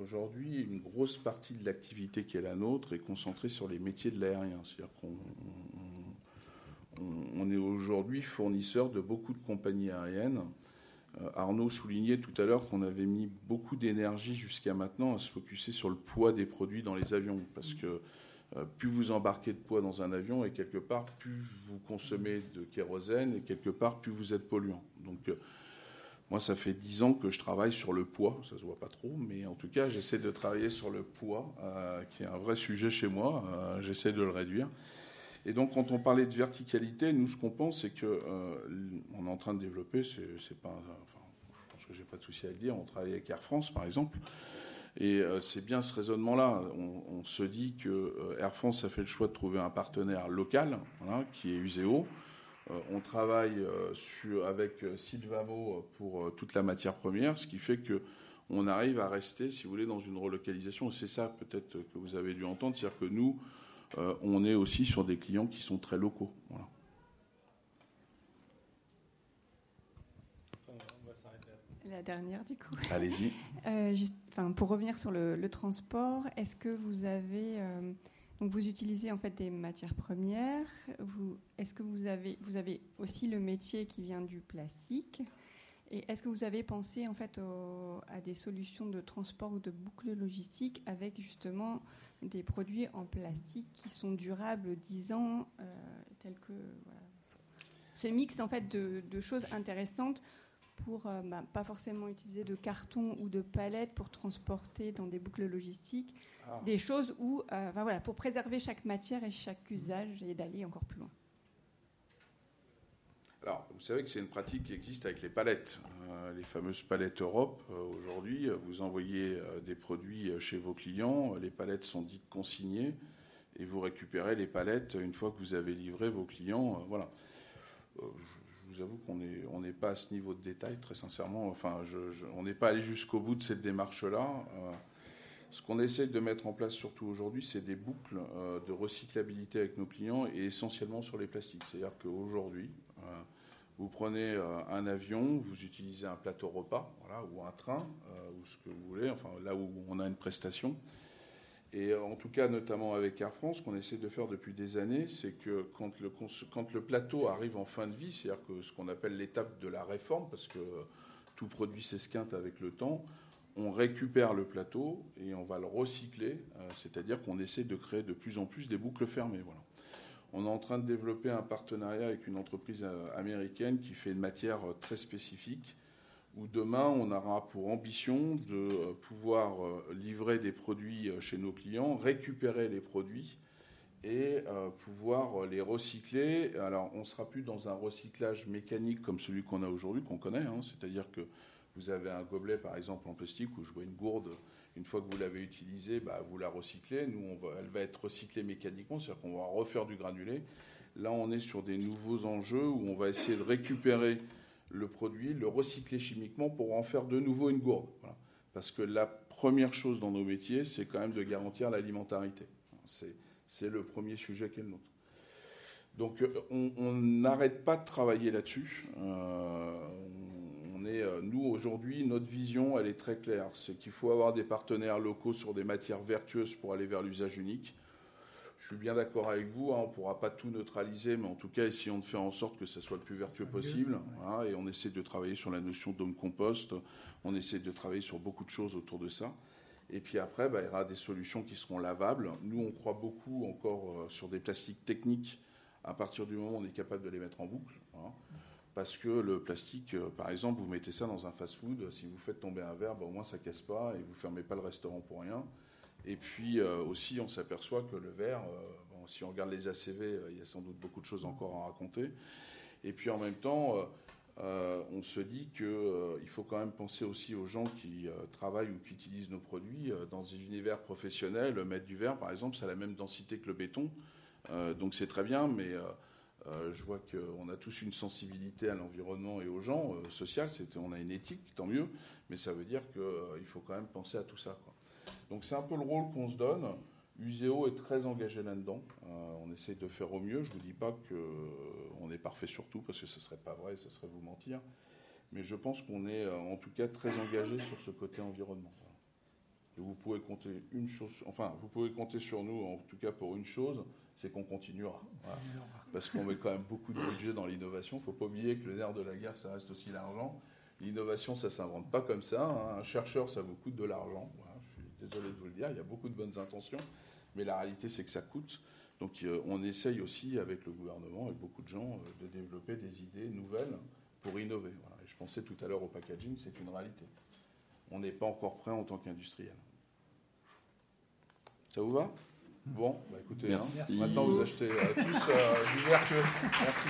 aujourd'hui, une grosse partie de l'activité qui est la nôtre est concentrée sur les métiers de l'aérien. C'est-à-dire qu'on on est aujourd'hui fournisseur de beaucoup de compagnies aériennes. Euh, Arnaud soulignait tout à l'heure qu'on avait mis beaucoup d'énergie jusqu'à maintenant à se focuser sur le poids des produits dans les avions. Parce que euh, plus vous embarquez de poids dans un avion, et quelque part, plus vous consommez de kérosène, et quelque part, plus vous êtes polluant. Donc, euh, moi, ça fait dix ans que je travaille sur le poids. Ça se voit pas trop, mais en tout cas, j'essaie de travailler sur le poids, qui est un vrai sujet chez moi. j'essaie de le réduire. Et donc, quand on parlait de verticalité, nous, ce qu'on pense, c'est qu'on euh, est en train de développer, c'est pas, enfin, je pense que j'ai pas de souci à le dire, on travaille avec Air France, par exemple, et euh, c'est bien ce raisonnement-là. On, se dit que euh, Air France a fait le choix de trouver un partenaire local, qui est Useo. on travaille avec Silvamo pour toute la matière première, ce qui fait que on arrive à rester, si vous voulez, dans une relocalisation. C'est ça peut-être que vous avez dû entendre, c'est-à-dire que nous, euh, on est aussi sur des clients qui sont très locaux. La dernière, du coup. Allez-y. Euh, pour revenir sur le, transport, est-ce que vous avez. Euh, donc, vous utilisez en fait des matières premières. est-ce que vous avez, vous avez aussi le métier qui vient du plastique Et est-ce que vous avez pensé en fait à des solutions de transport ou de boucle logistique avec justement des produits en plastique qui sont durables 10 ans, euh, tels que ce mix en fait de, choses intéressantes pour euh, bah, pas forcément utiliser de carton ou de palettes pour transporter dans des boucles logistiques, ah. des choses où, euh, voilà, pour préserver chaque matière et chaque usage et d'aller encore plus loin. Alors, vous savez que c'est une pratique qui existe avec les palettes. Euh, les fameuses palettes Europe. Euh, aujourd'hui, vous envoyez euh, des produits chez vos clients, les palettes sont dites consignées, et vous récupérez les palettes une fois que vous avez livré vos clients. voilà. je vous avoue qu'on n'est pas à ce niveau de détail, très sincèrement. Enfin, on n'est pas allé jusqu'au bout de cette démarche-là. Ce qu'on essaie de mettre en place surtout aujourd'hui, c'est des boucles de recyclabilité avec nos clients et essentiellement sur les plastiques. C'est-à-dire qu'aujourd'hui, vous prenez euh, un avion, vous utilisez un plateau repas, ou un train, euh, ou ce que vous voulez, enfin là où on a une prestation. Et en tout cas, notamment avec Air France, ce qu'on essaie de faire depuis des années, c'est que quand le, plateau arrive en fin de vie, c'est-à-dire que ce qu'on appelle l'étape de la réforme, parce que tout produit s'esquinte avec le temps, on récupère le plateau et on va le recycler, euh, c'est-à-dire qu'on essaie de créer de plus en plus des boucles fermées. Voilà. On est en train de développer un partenariat avec une entreprise euh, américaine qui fait une matière euh, très spécifique, où demain on aura pour ambition de euh, pouvoir livrer des produits chez nos clients, récupérer les produits et pouvoir les recycler. Alors on ne sera plus dans un recyclage mécanique comme celui qu'on a aujourd'hui, qu'on connaît, hein. c'est-à-dire que vous avez un gobelet par exemple en plastique où je vois une gourde une fois que vous l'avez utilisée, bah, vous la recyclez. Nous, elle va être recyclée mécaniquement, c'est-à-dire qu'on va refaire du granulé. Là, on est sur des nouveaux enjeux où on va essayer de récupérer le produit, le recycler chimiquement pour en faire de nouveau une gourde. Parce que la première chose dans nos métiers, c'est quand même de garantir l'alimentarité. C'est le premier sujet qui est le nôtre. Donc on n'arrête pas de travailler là-dessus. Euh, euh, nous, aujourd'hui, notre vision, elle est très claire. C'est qu'il faut avoir des partenaires locaux sur des matières vertueuses pour aller vers l'usage unique. Je suis bien d'accord avec vous, hein, on ne pourra pas tout neutraliser, mais en tout cas, essayons de faire en sorte que ce soit le plus vertueux possible. et on essaie de travailler sur la notion d'homme compost, on essaie de travailler sur beaucoup de choses autour de ça. Et puis après, bah, il y aura des solutions qui seront lavables. Nous, on croit beaucoup encore euh, sur des plastiques techniques à partir du moment où on est capable de les mettre en boucle. Hein parce que le plastique, euh, par exemple, vous mettez ça dans un fast-food, si vous faites tomber un verre, bah, au moins ça casse pas et vous fermez pas le restaurant pour rien. Et puis euh, aussi, on s'aperçoit que le verre, euh, si on regarde les ACV, il y a sans doute beaucoup de choses encore à raconter. Et puis en même temps, on se dit qu'il faut quand même penser aussi aux gens qui travaillent ou qui utilisent nos produits. dans des univers professionnels, mettre du verre, par exemple, ça a la même densité que le béton. donc c'est très bien, mais euh, je vois qu'on a tous une sensibilité à l'environnement et aux gens, euh, social, on a une éthique, tant mieux, mais ça veut dire qu'il euh, faut quand même penser à tout ça. Donc c'est un peu le rôle qu'on se donne. Useo est très engagé là-dedans. on essaye de faire au mieux. Je ne vous dis pas qu'on est parfait sur tout, parce que ce ne serait pas vrai, ce serait vous mentir. Mais je pense qu'on est en tout cas très engagé sur ce côté environnement. Vous pouvez compter une chose, enfin, vous pouvez compter sur nous en tout cas pour une chose, c'est qu'on continuera. Parce qu'on met quand même beaucoup de budget dans l'innovation. Il ne faut pas oublier que le nerf de la guerre, ça reste aussi l'argent. L'innovation, ça ne s'invente pas comme ça. Hein. Un chercheur, ça vous coûte de l'argent. je suis désolé de vous le dire, il y a beaucoup de bonnes intentions, mais la réalité, c'est que ça coûte. Donc euh, on essaye aussi, avec le gouvernement et beaucoup de gens, euh, de développer des idées nouvelles pour innover. je pensais tout à l'heure au packaging, c'est une réalité. On n'est pas encore prêt en tant qu'industriel. Ça vous va? Bon, bah écoutez, hein, maintenant vous achetez euh, tous du vertueux. Merci.